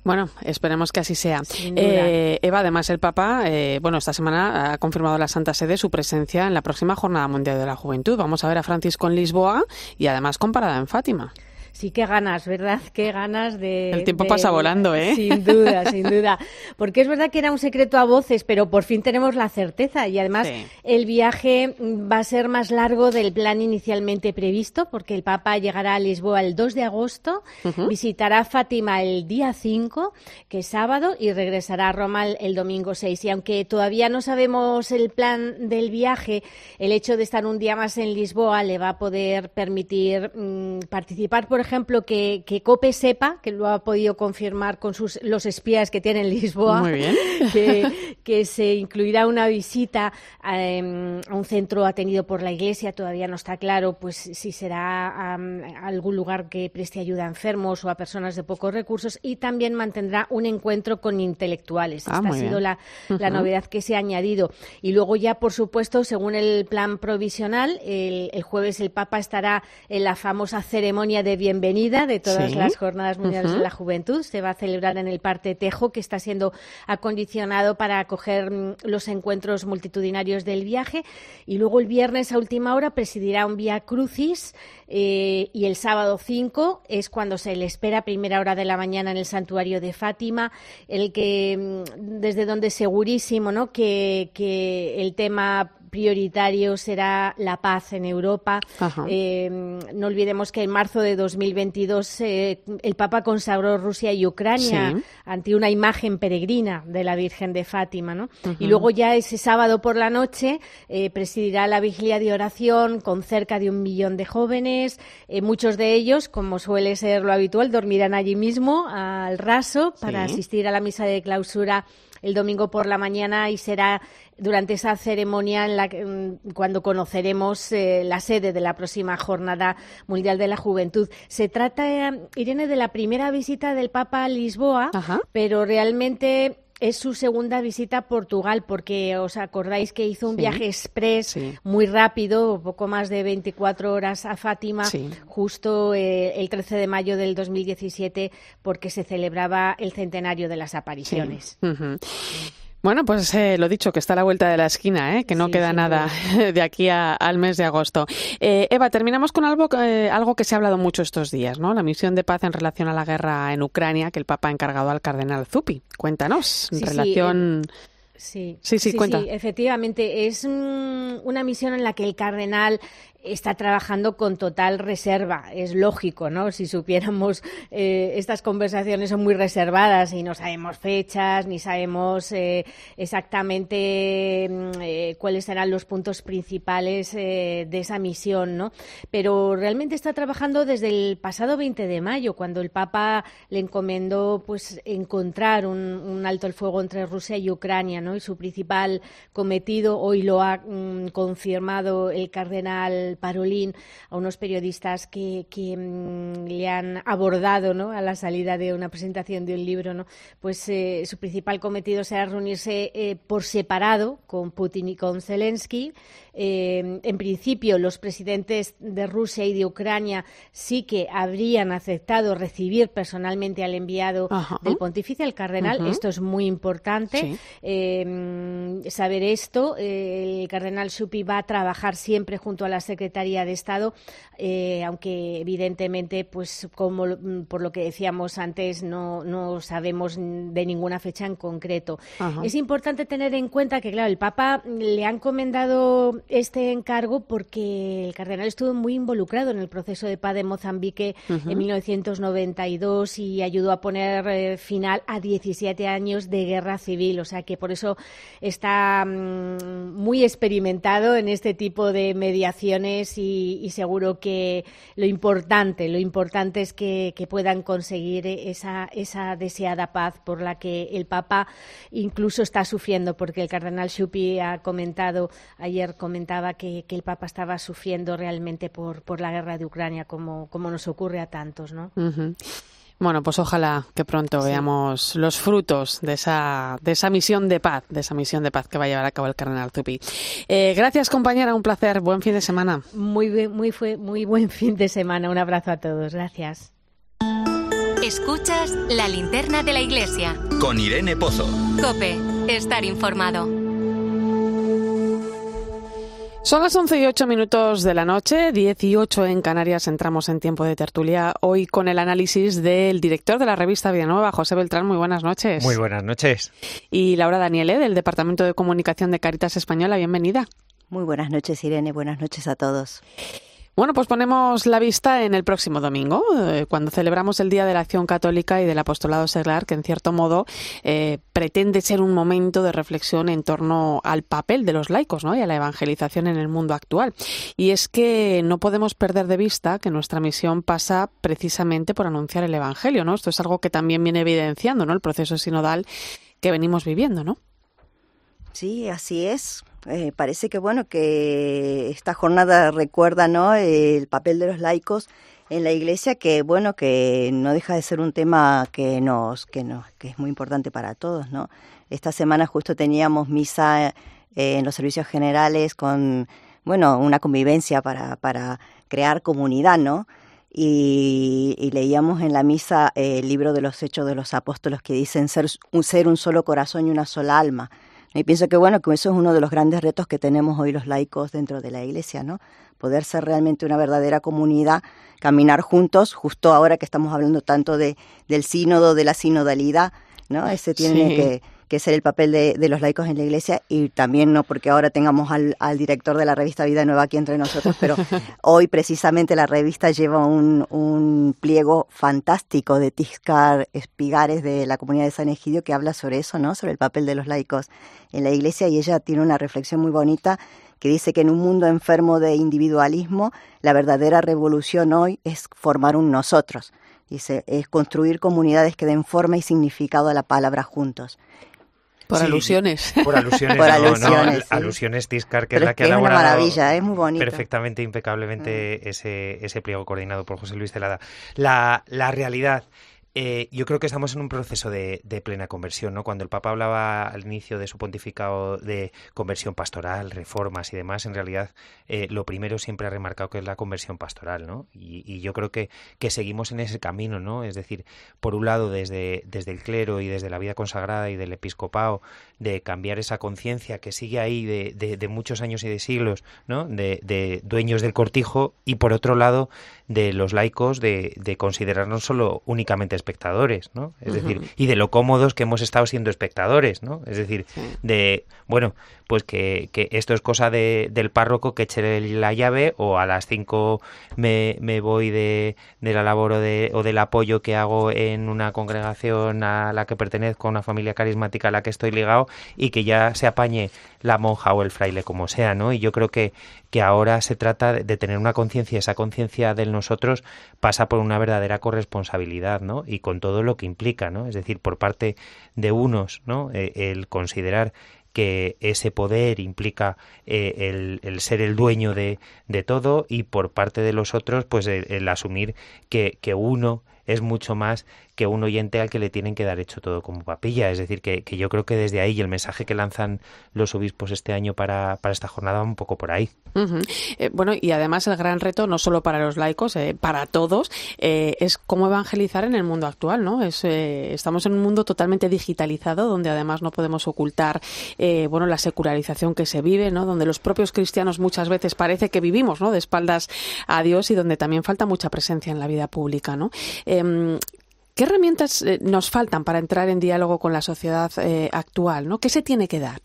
Bueno, esperemos que así sea. Eh, Eva, además, el Papa, eh, bueno, esta semana ha confirmado la Santa Sede su presencia en la próxima Jornada Mundial de la Juventud. Vamos a ver a Francisco en Lisboa y además comparada en Fátima. Sí, qué ganas, ¿verdad? Qué ganas de... El tiempo de- pasa volando, ¿eh? Sin duda, sin duda. Porque es verdad que era un secreto a voces, pero por fin tenemos la certeza. Y además Sí. el viaje va a ser más largo del plan inicialmente previsto, porque el Papa llegará a Lisboa el 2 de agosto, Ujú. visitará Fátima el día 5, que es sábado, y regresará a Roma el, el domingo 6. Y aunque todavía no sabemos el plan del viaje, el hecho de estar un día más en Lisboa le va a poder permitir mm, participar, por ejemplo, que, que COPE sepa, que lo ha podido confirmar con sus, los espías que tiene en Lisboa, Muy bien. que, que se incluirá una visita eh, a un centro atendido por la Iglesia. Todavía no está claro pues si será am, algún lugar que preste ayuda a enfermos o a personas de pocos recursos y también mantendrá un encuentro con intelectuales. Ah, Esta ha sido la, la novedad que se ha añadido. Y luego ya, por supuesto, según el plan provisional, el, el jueves el Papa estará en la famosa ceremonia de bienvenida de todas Sí. las Jornadas Mundiales de la Juventud. Se va a celebrar en el Parte Tejo, que está siendo acondicionado para acoger mm, los encuentros multitudinarios del viaje. Y luego el viernes a última hora presidirá un Vía Crucis eh, y el sábado 5 es cuando se le espera a primera hora de la mañana en el santuario de Fátima, el que mm, desde donde segurísimo ¿no? que, que el tema prioritario será la paz en Europa. Eh, no olvidemos que en marzo de 2022 eh, el Papa consagró Rusia y Ucrania Sí. ante una imagen peregrina de la Virgen de Fátima. ¿no? Y luego ya ese sábado por la noche eh, presidirá la vigilia de oración con cerca de un millón de jóvenes. Eh, muchos de ellos, como suele ser lo habitual, dormirán allí mismo al raso para Sí. asistir a la misa de clausura el domingo por la mañana y será durante esa ceremonia en la que, mm, cuando conoceremos eh, la sede de la próxima Jornada Mundial de la Juventud. Se trata, eh, Irene, de la primera visita del Papa a Lisboa, pero realmente es su segunda visita a Portugal, porque os acordáis que hizo un Sí. viaje express Sí. muy rápido, poco más de 24 horas a Fátima, Sí. justo eh, el 13 de mayo del 2017, porque se celebraba el centenario de las apariciones. Bueno, pues eh, lo dicho, que está a la vuelta de la esquina, ¿eh? que no Sí, queda nada de aquí a- al mes de agosto. Eh, Eva, terminamos con algo, eh, algo que se ha hablado mucho estos días, ¿no? La misión de paz en relación a la guerra en Ucrania que el Papa ha encargado al cardenal Zuppi. Cuéntanos, en Sí, sí, relación... Sí, Sí, sí, cuenta. efectivamente. Es mm, una misión en la que el cardenal está trabajando con total reserva. Es lógico, ¿no? Si supiéramos, eh, estas conversaciones son muy reservadas y no sabemos fechas, ni sabemos eh, exactamente mm, eh, cuáles serán los puntos principales eh, de esa misión, ¿no? Pero realmente está trabajando desde el pasado 20 de mayo, cuando el Papa le encomendó pues encontrar un, alto el fuego entre Rusia y Ucrania, ¿no? Y su principal cometido hoy lo ha mm, confirmado el cardenal Parolín a unos periodistas que, que, mm, le han abordado, ¿no? A la salida de una presentación de un libro, ¿no? Pues eh, su principal cometido será reunirse eh, por separado con Putin y con Zelensky. Eh, en principio, los presidentes de Rusia y de Ucrania sí que habrían aceptado recibir personalmente al enviado Ajá. del pontífice, el cardenal. Esto es muy importante. Sí. Eh, saber esto, eh, el cardenal Schupi va a trabajar siempre junto a la Secretaría de Estado, eh, aunque evidentemente, pues como mm, por lo que decíamos antes, no, no sabemos de ninguna fecha en concreto. Ajá. Es importante tener en cuenta que, claro, el Papa le ha encomendado este encargo porque el cardenal estuvo muy involucrado en el proceso de paz de Mozambique Ujú. en 1992 y ayudó a poner eh, final a 17 años de guerra civil. O sea que por eso está mm, muy experimentado en este tipo de mediaciones y, y seguro que lo importante, lo importante es que, que puedan conseguir esa, esa deseada paz por la que el Papa incluso está sufriendo, porque el cardenal Schupi ha comentado, ayer comentaba que, que el Papa estaba sufriendo realmente por, por la guerra de Ucrania, como, como nos ocurre a tantos, ¿no? Bueno, pues ojalá que pronto veamos los frutos de esa, de esa misión de paz, de esa misión de paz que va a llevar a cabo el cardenal Zuppi. Eh, gracias, compañera, un placer. Buen fin de semana. Muy, muy, fue, muy buen fin de semana. Un abrazo a todos. Gracias. Escuchas la linterna de la iglesia. Con Irene Pozo. Cope, estar informado. Son las 11 y 8 minutos de la noche, 18 en Canarias, entramos en tiempo de tertulia. Hoy con el análisis del director de la revista Villanueva, José Beltrán. Muy buenas noches. Muy buenas noches. Y Laura Daniele, del Departamento de Comunicación de Caritas Española. Bienvenida. Muy buenas noches, Irene. Buenas noches a todos. Bueno, pues ponemos la vista en el próximo domingo, eh, cuando celebramos el Día de la Acción Católica y del Apostolado Seglar, que en cierto modo eh, pretende ser un momento de reflexión en torno al papel de los laicos ¿no? y a la evangelización en el mundo actual. Y es que no podemos perder de vista que nuestra misión pasa precisamente por anunciar el Evangelio. ¿no? Esto es algo que también viene evidenciando ¿no? el proceso sinodal que venimos viviendo, ¿no? Sí, así es. Eh, parece que bueno que esta jornada recuerda no el papel de los laicos en la iglesia que bueno que no deja de ser un tema que nos que nos que es muy importante para todos no esta semana justo teníamos misa eh, en los servicios generales con bueno una convivencia para para crear comunidad no y, y, leíamos en la misa el libro de los hechos de los apóstoles que dicen ser un ser un solo corazón y una sola alma y pienso que bueno, que eso es uno de los grandes retos que tenemos hoy los laicos dentro de la iglesia, ¿no? Poder ser realmente una verdadera comunidad, caminar juntos, justo ahora que estamos hablando tanto de, del sínodo, de la sinodalidad, ¿no? Ese tiene que que es el papel de, de, los laicos en la iglesia y también no porque ahora tengamos al, al, director de la revista Vida Nueva aquí entre nosotros, pero hoy precisamente la revista lleva un, un pliego fantástico de Tiscar Espigares de la comunidad de San Egidio que habla sobre eso, ¿no? Sobre el papel de los laicos en la iglesia y ella tiene una reflexión muy bonita que dice que en un mundo enfermo de individualismo, la verdadera revolución hoy es formar un nosotros. Dice, es construir comunidades que den forma y significado a la palabra juntos. Por sí, alusiones. Por alusiones, por no, alusiones, no, sí. alusiones Tiscar, que Pero es la que es ha una maravilla, es muy bonito. perfectamente, impecablemente mm. ese, ese pliego coordinado por José Luis Celada. La, la realidad eh, yo creo que estamos en un proceso de, plena conversión, ¿no? Cuando el Papa hablaba al inicio de su pontificado de conversión pastoral, reformas y demás, en realidad eh, lo primero siempre ha remarcado que es la conversión pastoral, ¿no? Y, yo creo que, seguimos en ese camino, ¿no? Es decir, por un lado desde, desde el clero y desde la vida consagrada y del episcopado, de cambiar esa conciencia que sigue ahí de, de, de, muchos años y de siglos, ¿no? De dueños del cortijo y por otro lado de los laicos de, de considerarnos solo únicamente espectadores, ¿no? Es uh -huh. decir, y de lo cómodos que hemos estado siendo espectadores, ¿no? Es decir, sí. de, bueno, pues que, que esto es cosa de, del párroco que eche la llave o a las cinco me, me voy de, de la labor o, de, o del apoyo que hago en una congregación a la que pertenezco, a una familia carismática a la que estoy ligado y que ya se apañe la monja o el fraile como sea, ¿no? Y yo creo que, que ahora se trata de, de tener una conciencia, esa conciencia del nosotros pasa por una verdadera corresponsabilidad, ¿no? Y con todo lo que implica, ¿no? Es decir, por parte de unos, ¿no? Eh, el considerar que ese poder implica eh, el, ser el dueño de, de, todo y por parte de los otros pues el, el asumir que, que, uno es mucho más que un oyente al que le tienen que dar hecho todo como papilla. Es decir, que, que yo creo que desde ahí el mensaje que lanzan los obispos este año para, para esta jornada va un poco por ahí. Eh, bueno, y además el gran reto, no solo para los laicos, eh, para todos, eh, es cómo evangelizar en el mundo actual, ¿no? Es, estamos en un mundo totalmente digitalizado, donde además no podemos ocultar, bueno, la secularización que se vive, ¿no? Donde los propios cristianos muchas veces parece que vivimos, ¿no? De espaldas a Dios y donde también falta mucha presencia en la vida pública, ¿no? ¿Qué herramientas eh, nos faltan para entrar en diálogo con la sociedad eh, actual? ¿no? ¿Qué se tiene que dar?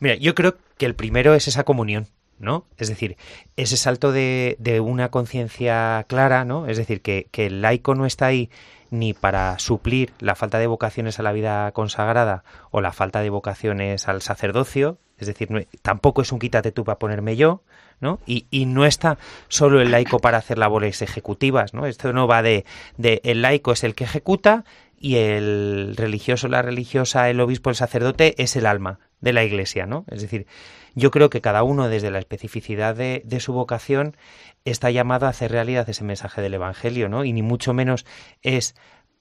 Mira, yo creo que el primero es esa comunión. ¿no? Es decir, ese salto de, una conciencia clara, ¿no? Es decir, que, el laico no está ahí ni para suplir la falta de vocaciones a la vida consagrada o la falta de vocaciones al sacerdocio, es decir, tampoco es un quítate tú para ponerme yo, ¿no? Y, no está solo el laico para hacer labores ejecutivas, ¿no? Esto no va de, de el laico es el que ejecuta y el religioso, la religiosa, el obispo, el sacerdote es el alma de la iglesia, ¿no? Es decir, yo creo que cada uno, desde la especificidad de, de, su vocación, está llamado a hacer realidad ese mensaje del Evangelio, ¿no? Y ni mucho menos es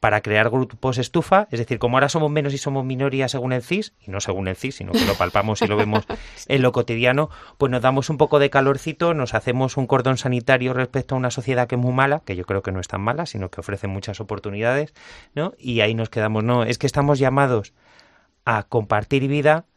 para crear grupos estufa, es decir, como ahora somos menos y somos minoría según el CIS, y no según el CIS, sino que lo palpamos y lo vemos en lo cotidiano, pues nos damos un poco de calorcito, nos hacemos un cordón sanitario respecto a una sociedad que es muy mala, que yo creo que no es tan mala, sino que ofrece muchas oportunidades, ¿no? Y ahí nos quedamos, no, es que estamos llamados a compartir vida,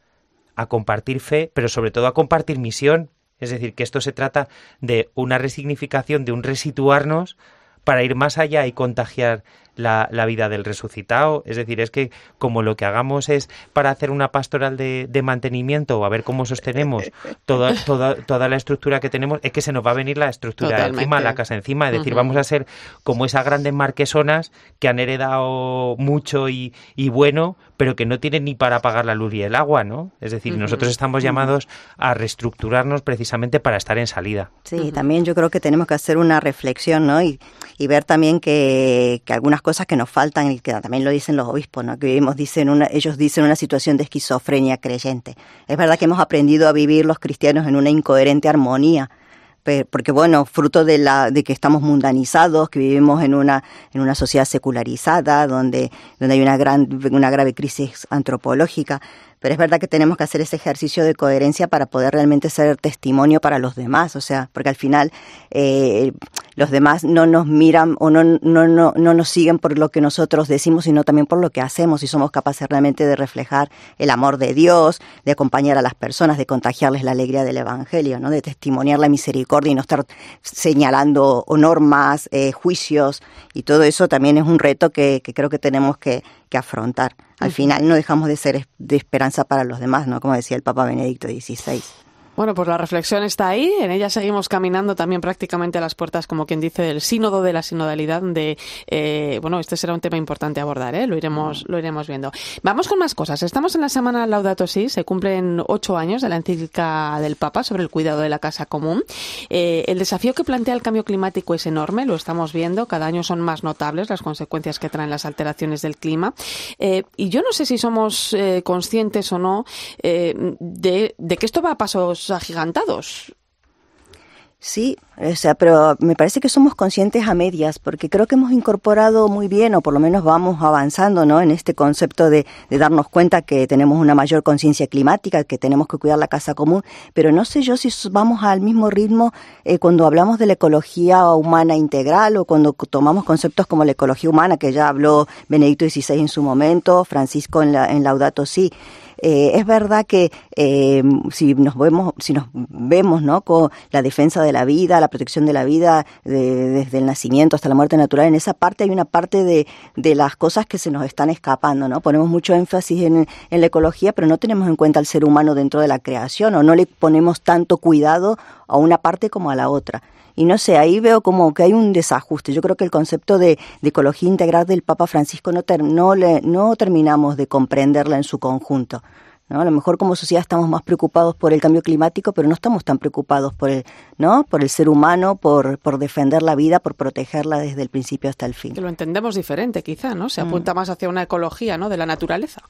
a compartir fe, pero sobre todo a compartir misión, Es decir, que esto se trata de una resignificación, de un resituarnos para ir más allá y contagiar la, la, vida del resucitado. Es decir, es que como lo que hagamos es para hacer una pastoral de, de mantenimiento o a ver cómo sostenemos toda, toda, toda la estructura que tenemos, es que se nos va a venir la estructura Totalmente. encima, la casa encima. Es decir, vamos a ser como esas grandes marquesonas que han heredado mucho y, y bueno, pero que no tienen ni para pagar la luz y el agua, ¿no? Es decir, nosotros estamos llamados a reestructurarnos precisamente para estar en salida. Sí, también yo creo que tenemos que hacer una reflexión, ¿no? Y, y ver también que, que algunas cosas que nos faltan, y que también lo dicen los obispos, ¿no? Que vivimos, dicen una, ellos dicen una situación de esquizofrenia creyente. Es verdad que hemos aprendido a vivir los cristianos en una incoherente armonía, porque bueno, fruto de la de que estamos mundanizados, que vivimos en una en una sociedad secularizada, donde donde hay una gran una grave crisis antropológica, pero es verdad que tenemos que hacer ese ejercicio de coherencia para poder realmente ser testimonio para los demás, o sea, porque al final eh, los demás no nos miran o no, no, no, no nos siguen por lo que nosotros decimos, sino también por lo que hacemos y somos capaces realmente de reflejar el amor de Dios, de acompañar a las personas, de contagiarles la alegría del Evangelio, ¿no? de testimoniar la misericordia y no estar señalando normas, eh, juicios y todo eso también es un reto que, que creo que tenemos que, que afrontar. Al final no dejamos de ser de esperanza para los demás, ¿no? Como decía el Papa Benedicto XVI. Bueno, pues la reflexión está ahí. En ella seguimos caminando también prácticamente a las puertas, como quien dice, del sínodo de la sinodalidad, donde, eh, bueno, este será un tema importante a abordar, ¿eh? Lo iremos, lo iremos viendo. Vamos con más cosas. Estamos en la semana Laudato Si. Se cumplen ocho años de la encíclica del Papa sobre el cuidado de la casa común. Eh, el desafío que plantea el cambio climático es enorme, lo estamos viendo. Cada año son más notables las consecuencias que traen las alteraciones del clima. Eh, y yo no sé si somos eh, conscientes o no eh, de, de que esto va a pasos agigantados. Sí, o sea, pero me parece que somos conscientes a medias, porque creo que hemos incorporado muy bien, o por lo menos vamos avanzando, ¿no? En este concepto de, darnos cuenta que tenemos una mayor conciencia climática, que tenemos que cuidar la casa común, pero no sé yo si vamos al mismo ritmo eh, cuando hablamos de la ecología humana integral o cuando tomamos conceptos como la ecología humana, que ya habló Benedicto XVI en su momento, Francisco en, la, en Laudato Si. Eh, es verdad que eh, si nos vemos, si nos vemos, ¿no? Con la defensa de la vida, la protección de la vida de- desde el nacimiento hasta la muerte natural, en esa parte hay una parte de, las cosas que se nos están escapando, ¿no? Ponemos mucho énfasis en, en la ecología, pero no tenemos en cuenta al ser humano dentro de la creación o no le ponemos tanto cuidado a una parte como a la otra. Y no sé, ahí veo como que hay un desajuste. Yo creo que el concepto de, de ecología integral del Papa Francisco no, no, le, no terminamos de comprenderla en su conjunto. ¿No? A lo mejor como sociedad estamos más preocupados por el cambio climático, pero no estamos tan preocupados por el, ¿no? por el ser humano, por, por defender la vida, por protegerla desde el principio hasta el fin. Que lo entendemos diferente, quizá, ¿no? Se Mm. apunta más hacia una ecología, ¿no? De la naturaleza.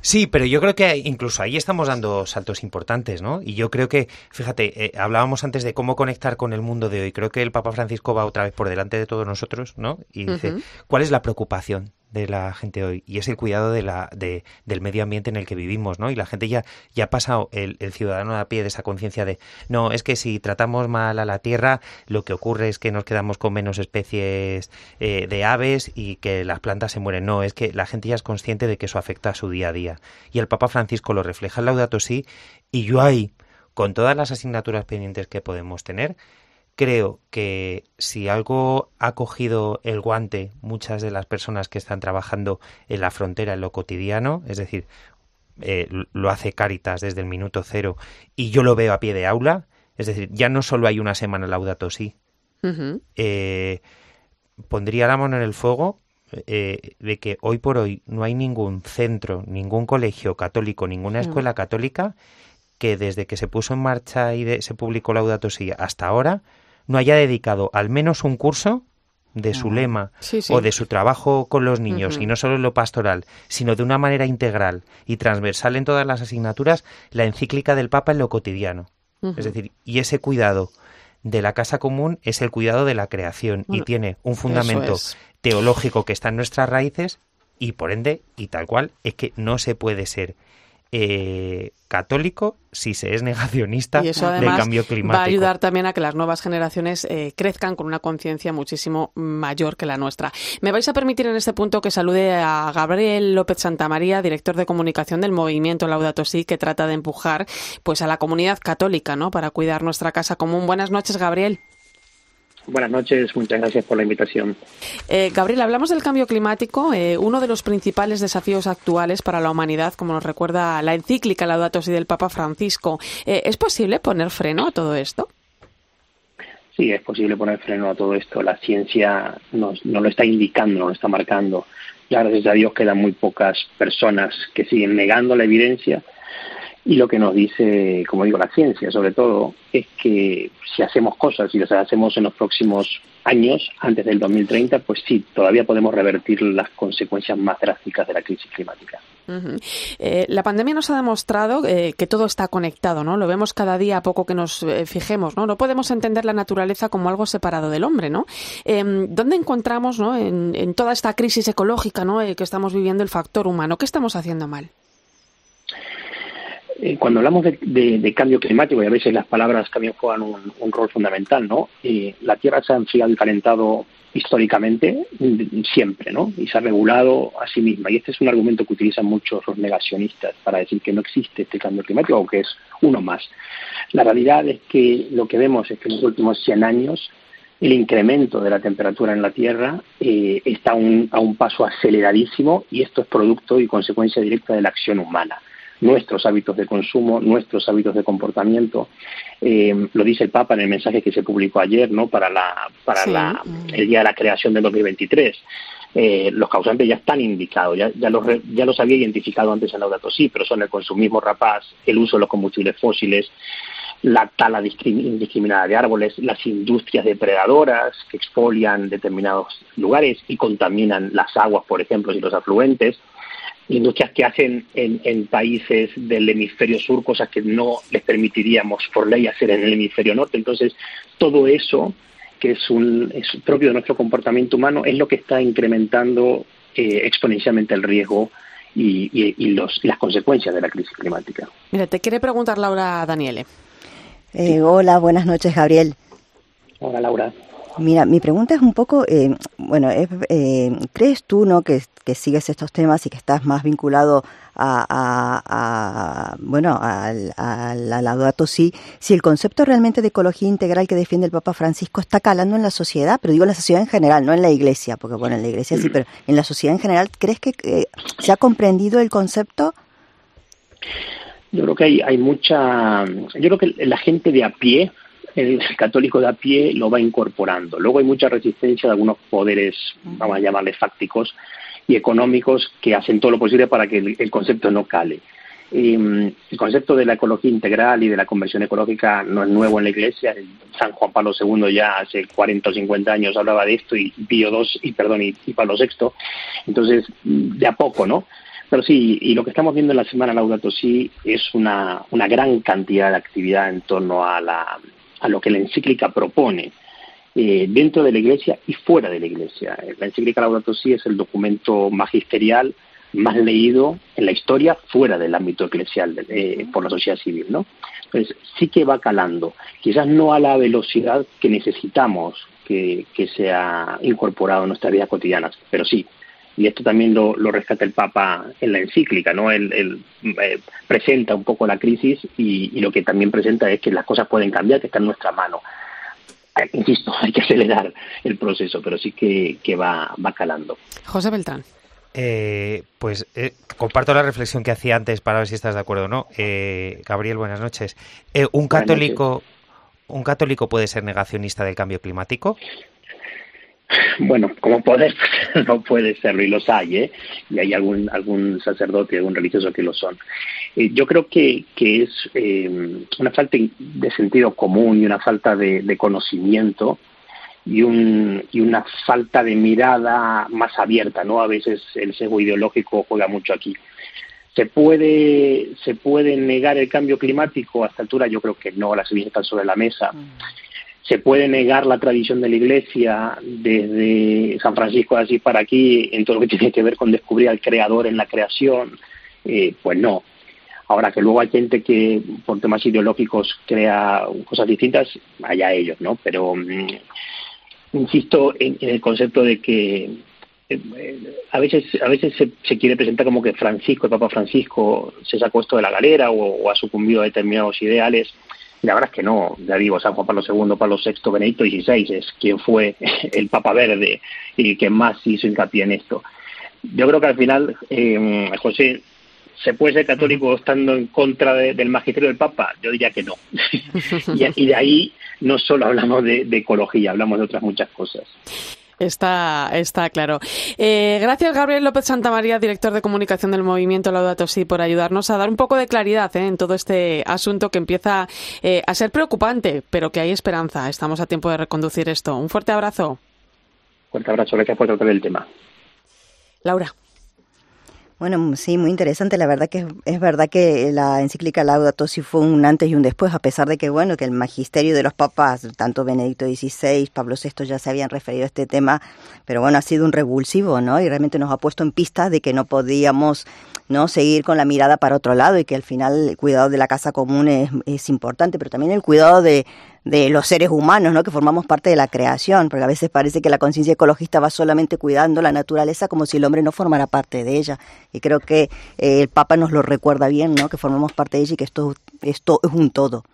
Sí, pero yo creo que incluso ahí estamos dando saltos importantes, ¿no? Y yo creo que, fíjate, eh, hablábamos antes de cómo conectar con el mundo de hoy. Creo que el Papa Francisco va otra vez por delante de todos nosotros, ¿no? Y dice. ¿cuál es la preocupación de la gente hoy? Y es el cuidado de la, de, del medio ambiente en el que vivimos, ¿no? Y la gente ya, ya ha pasado, el, ciudadano a pie, de esa conciencia de, no, es que si tratamos mal a la tierra, lo que ocurre es que nos quedamos con menos especies eh, de aves y que las plantas se mueren. No, es que la gente ya es consciente de que eso afecta a su día a día. Y el Papa Francisco lo refleja en Laudato Si, y yo ahí, con todas las asignaturas pendientes que podemos tener, creo que si algo ha cogido el guante muchas de las personas que están trabajando en la frontera, en lo cotidiano, es decir, eh, lo hace Caritas desde el minuto cero y yo lo veo a pie de aula, es decir, ya no solo hay una semana Laudato Si, Ujú. eh, pondría la mano en el fuego eh, de que hoy por hoy no hay ningún centro, ningún colegio católico, ninguna escuela católica que desde que se puso en marcha y de- se publicó Laudato Si hasta ahora no haya dedicado al menos un curso de su lema Sí, sí. o de su trabajo con los niños y no solo en lo pastoral, sino de una manera integral y transversal en todas las asignaturas, la encíclica del Papa en lo cotidiano. Es decir, y ese cuidado de la casa común es el cuidado de la creación Bueno, y tiene un fundamento es. teológico que está en nuestras raíces y por ende y tal cual es que no se puede ser eh, católico si se es negacionista y eso del cambio climático. va a ayudar también a que las nuevas generaciones eh, crezcan con una conciencia muchísimo mayor que la nuestra. Me vais a permitir en este punto que salude a Gabriel López Santamaría, director de comunicación del movimiento Laudato Si, que trata de empujar pues a la comunidad católica, ¿no? Para cuidar nuestra casa común. Buenas noches, Gabriel. Buenas noches, muchas gracias por la invitación. Eh, Gabriel, hablamos del cambio climático, eh, uno de los principales desafíos actuales para la humanidad, como nos recuerda la encíclica Laudato Si del Papa Francisco. Eh, ¿Es posible poner freno a todo esto? Sí, es posible poner freno a todo esto. La ciencia nos, nos lo está indicando, nos lo está marcando. Ya gracias a Dios quedan muy pocas personas que siguen negando la evidencia y lo que nos dice, como digo, la ciencia sobre todo, es que si hacemos cosas y las hacemos en los próximos años, antes del 2030, pues sí, todavía podemos revertir las consecuencias más drásticas de la crisis climática. eh, la pandemia nos ha demostrado eh, que todo está conectado, ¿no? Lo vemos cada día a poco que nos eh, fijemos, ¿no? No podemos entender la naturaleza como algo separado del hombre, ¿no? Eh, ¿Dónde encontramos, ¿no? En, en, toda esta crisis ecológica, ¿no? Eh, que estamos viviendo el factor humano. ¿Qué estamos haciendo mal? Eh, cuando hablamos de, cambio climático, y a veces las palabras también juegan un, rol fundamental, ¿no? La Tierra se ha enfriado y calentado históricamente siempre, ¿no? Y se ha regulado a sí misma. Y este es un argumento que utilizan muchos los negacionistas para decir que no existe este cambio climático o que es uno más. La realidad es que lo que vemos es que en los últimos 100 años el incremento de la temperatura en la Tierra eh, está a un paso aceleradísimo y esto es producto y consecuencia directa de la acción humana nuestros hábitos de consumo, nuestros hábitos de comportamiento. Eh, lo dice el Papa en el mensaje que se publicó ayer, ¿no? Para la para sí. la, el día de la creación del 2023. Eh, los causantes ya están indicados, ya, ya, los, ya los había identificado antes en Laudato Si, pero son el consumismo rapaz, el uso de los combustibles fósiles, la tala indiscriminada de árboles, las industrias depredadoras que exfolian determinados lugares y contaminan las aguas, por ejemplo, y los afluentes, industrias que hacen en, en, países del hemisferio sur cosas que no les permitiríamos por ley hacer en el hemisferio norte. Entonces, todo eso, que es, un, es propio de nuestro comportamiento humano, es lo que está incrementando eh, exponencialmente el riesgo y, y, y los, las consecuencias de la crisis climática. Mira, te quiere preguntar Laura Daniele. Eh, hola, buenas noches, Gabriel. Hola, Laura. Mira, mi pregunta es un poco, eh, bueno, eh, ¿crees tú, no, que, que, sigues estos temas y que estás más vinculado a, a, a bueno, al Laudato Si, si el concepto realmente de ecología integral que defiende el Papa Francisco está calando en la sociedad, pero digo en la sociedad en general, no en la Iglesia, porque bueno, en la Iglesia sí, pero en la sociedad en general, ¿crees que eh, se ha comprendido el concepto? Yo creo que hay, hay mucha, yo creo que la gente de a pie el católico de a pie lo va incorporando. Luego hay mucha resistencia de algunos poderes, vamos a llamarles fácticos y económicos, que hacen todo lo posible para que el, el concepto no cale. Eh, el concepto de la ecología integral y de la conversión ecológica no es nuevo en la Iglesia. San Juan Pablo II ya hace 40 o 50 años hablaba de esto y Pío II y perdón y, y Pablo VI. Entonces, de a poco, ¿no? Pero sí, y lo que estamos viendo en la Semana Laudato Si es una, una gran cantidad de actividad en torno a la, a lo que la encíclica propone eh, dentro de la Iglesia y fuera de la Iglesia. La encíclica Laudato Si es el documento magisterial más leído en la historia fuera del ámbito eclesial eh, por la sociedad civil, ¿no? Entonces sí que va calando, quizás no a la velocidad que necesitamos que, que sea incorporado en nuestras vidas cotidianas, pero sí, y esto también lo, lo, rescata el Papa en la encíclica, ¿no? Él, él eh, presenta un poco la crisis y, y, lo que también presenta es que las cosas pueden cambiar, que está en nuestra mano. Eh, insisto, hay que acelerar el proceso, pero sí que, que va, va calando. José Beltrán. Eh, pues eh, comparto la reflexión que hacía antes para ver si estás de acuerdo o no. Eh, Gabriel, buenas noches. ¿Un católico un católico puede ser negacionista del cambio climático? Bueno, como poder no puede serlo y los hay, ¿eh? Y hay algún algún sacerdote, algún religioso que lo son. Eh, yo creo que, que es eh, una falta de sentido común y una falta de, conocimiento y, un, y una falta de mirada más abierta, ¿no? A veces el sesgo ideológico juega mucho aquí. ¿Se puede, ¿Se puede negar el cambio climático? A esta altura yo creo que no, las evidencias están sobre la mesa. Se puede negar la tradición de la Iglesia desde San Francisco de para aquí en todo lo que tiene que ver con descubrir al Creador en la creación, eh, pues no. Ahora que luego hay gente que por temas ideológicos crea cosas distintas, allá ellos, ¿no? Pero mm, insisto en, el concepto de que eh, a veces a veces se, quiere presentar como que Francisco, el Papa Francisco, se sacó esto de la galera o, ha sucumbido a determinados ideales. La verdad es que no, ya digo, San Juan Pablo II, Pablo VI, Benedicto XVI es quien fue el Papa Verde y quien más hizo hincapié en esto. Yo creo que al final, eh, José, ¿Se puede ser católico estando en contra del magisterio del Papa? Yo diría que no. y, de ahí no solo hablamos de, ecología, hablamos de otras muchas cosas. Está, está claro. Eh, gracias, Gabriel López Santamaría, director de comunicación del movimiento Laudato Si, por ayudarnos a dar un poco de claridad eh, en todo este asunto que empieza eh, a ser preocupante, pero que hay esperanza. Estamos a tiempo de reconducir esto. Un fuerte abrazo. Fuerte abrazo, gracias por tratar el tema. Laura. Bueno, sí, muy interesante. La verdad que es, verdad que la encíclica Laudato Si fue un antes y un después, a pesar de que, bueno, que el magisterio de los papas, tanto Benedicto XVI, Pablo VI ya se habían referido a este tema, pero bueno, ha sido un revulsivo, ¿no? Y realmente nos ha puesto en pista de que no podíamos, ¿no? Seguir con la mirada para otro lado y que al final el cuidado de la casa común es, es importante, pero también el cuidado de, de los seres humanos, ¿no? que formamos parte de la creación, porque a veces parece que la conciencia ecologista va solamente cuidando la naturaleza como si el hombre no formara parte de ella. Y creo que eh, el Papa nos lo recuerda bien, ¿no? que formamos parte de ella y que esto, esto es un todo.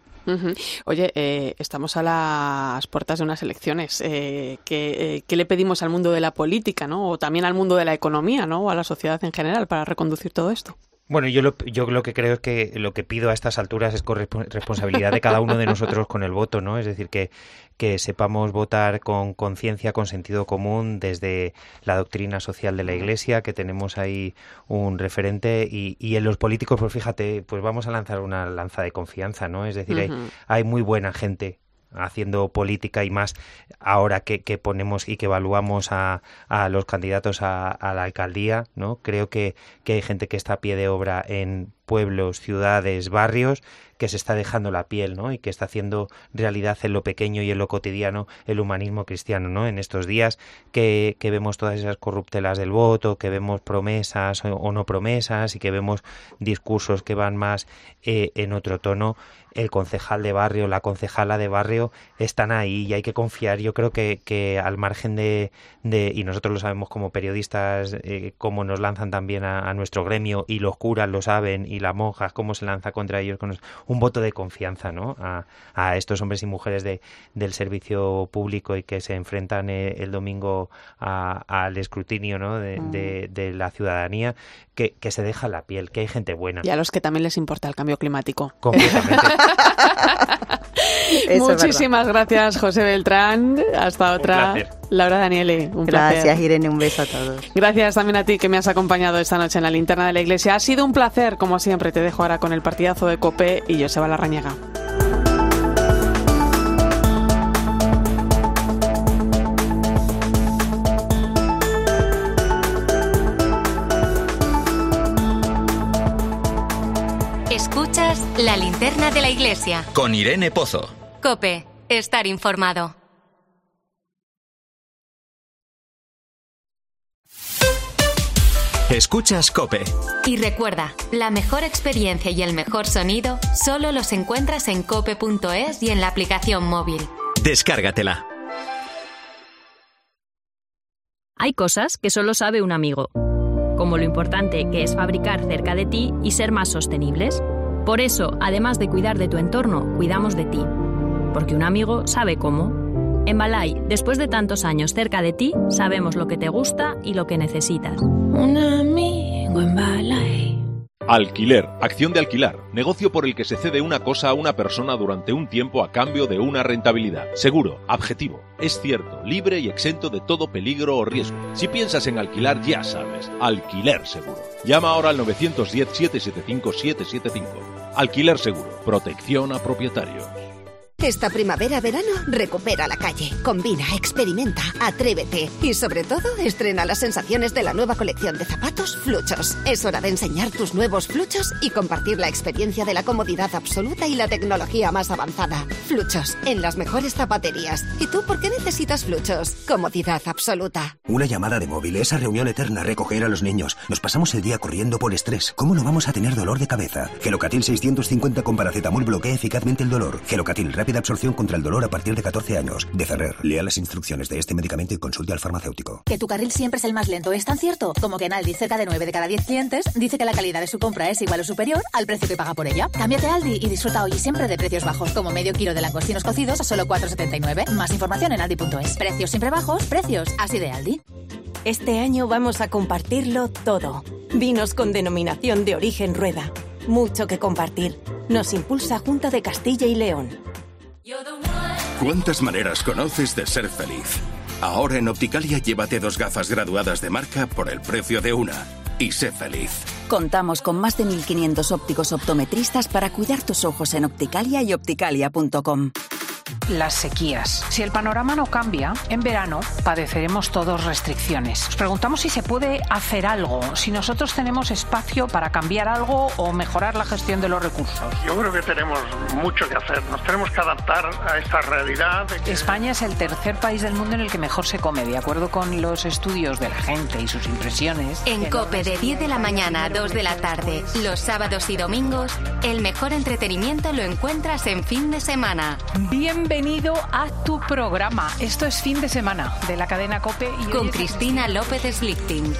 Oye, eh, estamos a las puertas de unas elecciones. Eh, ¿qué, ¿qué, le pedimos al mundo de la política, ¿no? o también al mundo de la economía, ¿no? o a la sociedad en general para reconducir todo esto? Bueno, yo lo, yo lo que creo es que lo que pido a estas alturas es responsabilidad de cada uno de nosotros con el voto, ¿no? Es decir, que, que sepamos votar con conciencia, con sentido común, desde la doctrina social de la Iglesia, que tenemos ahí un referente, y, y en los políticos, pues fíjate, pues vamos a lanzar una lanza de confianza, ¿no? Es decir, hay, hay muy buena gente haciendo política y más ahora que, que ponemos y que evaluamos a, los candidatos a, la alcaldía, ¿no? Creo que hay gente que está a pie de obra en pueblos, ciudades, barrios, que se está dejando la piel, ¿no? Y que está haciendo realidad en lo pequeño y en lo cotidiano el humanismo cristiano, ¿no? En estos días que, vemos todas esas corruptelas del voto, que vemos promesas o, no promesas y que vemos discursos que van más eh, en otro tono, el concejal de barrio, la concejala de barrio están ahí y hay que confiar. Yo creo que, al margen de, y nosotros lo sabemos como periodistas, eh, cómo nos lanzan también a, a, nuestro gremio y los curas lo saben y las monjas, cómo se lanza contra ellos, con un voto de confianza ¿no? a, a estos hombres y mujeres de, del servicio público y que se enfrentan eh, el domingo al escrutinio ¿no? de, mm. de, de, la ciudadanía, que, que se deja la piel, que hay gente buena. Y a los que también les importa el cambio climático. Completamente. Muchísimas gracias, José Beltrán. Hasta otra. Laura Daniele, un Gracias, Irene. Un beso a todos. Gracias también a ti que me has acompañado esta noche en la linterna de la iglesia. Ha sido un placer, como siempre. Te dejo ahora con el partidazo de Cope y Joseba Larrañaga. Escuchas la linterna de la iglesia. Con Irene Pozo. Cope, estar informado. Escuchas Cope. Y recuerda, la mejor experiencia y el mejor sonido solo los encuentras en cope.es y en la aplicación móvil. Descárgatela. Hay cosas que solo sabe un amigo, como lo importante que es fabricar cerca de ti y ser más sostenibles. Por eso, además de cuidar de tu entorno, cuidamos de ti. Porque un amigo sabe cómo. En Balay, después de tantos años cerca de ti, sabemos lo que te gusta y lo que necesitas. Un amigo en Balay. Alquiler, acción de alquilar, negocio por el que se cede una cosa a una persona durante un tiempo a cambio de una rentabilidad. Seguro, objetivo, es cierto, libre y exento de todo peligro o riesgo. Si piensas en alquilar, ya sabes, alquiler seguro. Llama ahora al 910-775-775. Alquiler seguro, protección a propietarios. Esta primavera-verano, recupera la calle. Combina, experimenta, atrévete y sobre todo, estrena las sensaciones de la nueva colección de zapatos Fluchos. Es hora de enseñar tus nuevos Fluchos y compartir la experiencia de la comodidad absoluta y la tecnología más avanzada. Fluchos, en las mejores zapaterías. ¿Y tú por qué necesitas Fluchos? Comodidad absoluta. Una llamada de móvil, esa reunión eterna, recoger a los niños. Nos pasamos el día corriendo por estrés. ¿Cómo no vamos a tener dolor de cabeza? Gelocatil 650 con paracetamol bloquea eficazmente el dolor. Gelocatil, rápida absorción contra el dolor a partir de 14 años. De Ferrer, lea las instrucciones de este medicamento y consulte al farmacéutico. Que tu carril siempre es el más lento, ¿es tan cierto? Como que en Aldi, cerca de 9 de cada 10 clientes dice que la calidad de su compra es igual o superior al precio que paga por ella. Cámbiate a Aldi y disfruta hoy y siempre de precios bajos, como medio kilo de langostinos cocidos a solo 4,79. Más información en aldi.es. Precios siempre bajos, precios así de Aldi. Este año vamos a compartirlo todo. Vinos con denominación de origen rueda. Mucho que compartir. Nos impulsa Junta de Castilla y León. ¿Cuántas maneras conoces de ser feliz? Ahora en Opticalia llévate dos gafas graduadas de marca por el precio de una. Y sé feliz. Contamos con más de 1.500 ópticos optometristas para cuidar tus ojos en Opticalia y opticalia.com las sequías. Si el panorama no cambia, en verano padeceremos todos restricciones. Nos preguntamos si se puede hacer algo, si nosotros tenemos espacio para cambiar algo o mejorar la gestión de los recursos. Yo creo que tenemos mucho que hacer. Nos tenemos que adaptar a esta realidad. España es el tercer país del mundo en el que mejor se come, de acuerdo con los estudios de la gente y sus impresiones. En COPE de 10 de la mañana a 2 de la tarde, los sábados y domingos, el mejor entretenimiento lo encuentras en fin de semana. Bienvenido a tu programa. Esto es fin de semana de la cadena Cope. Y Con Cristina López Slichting.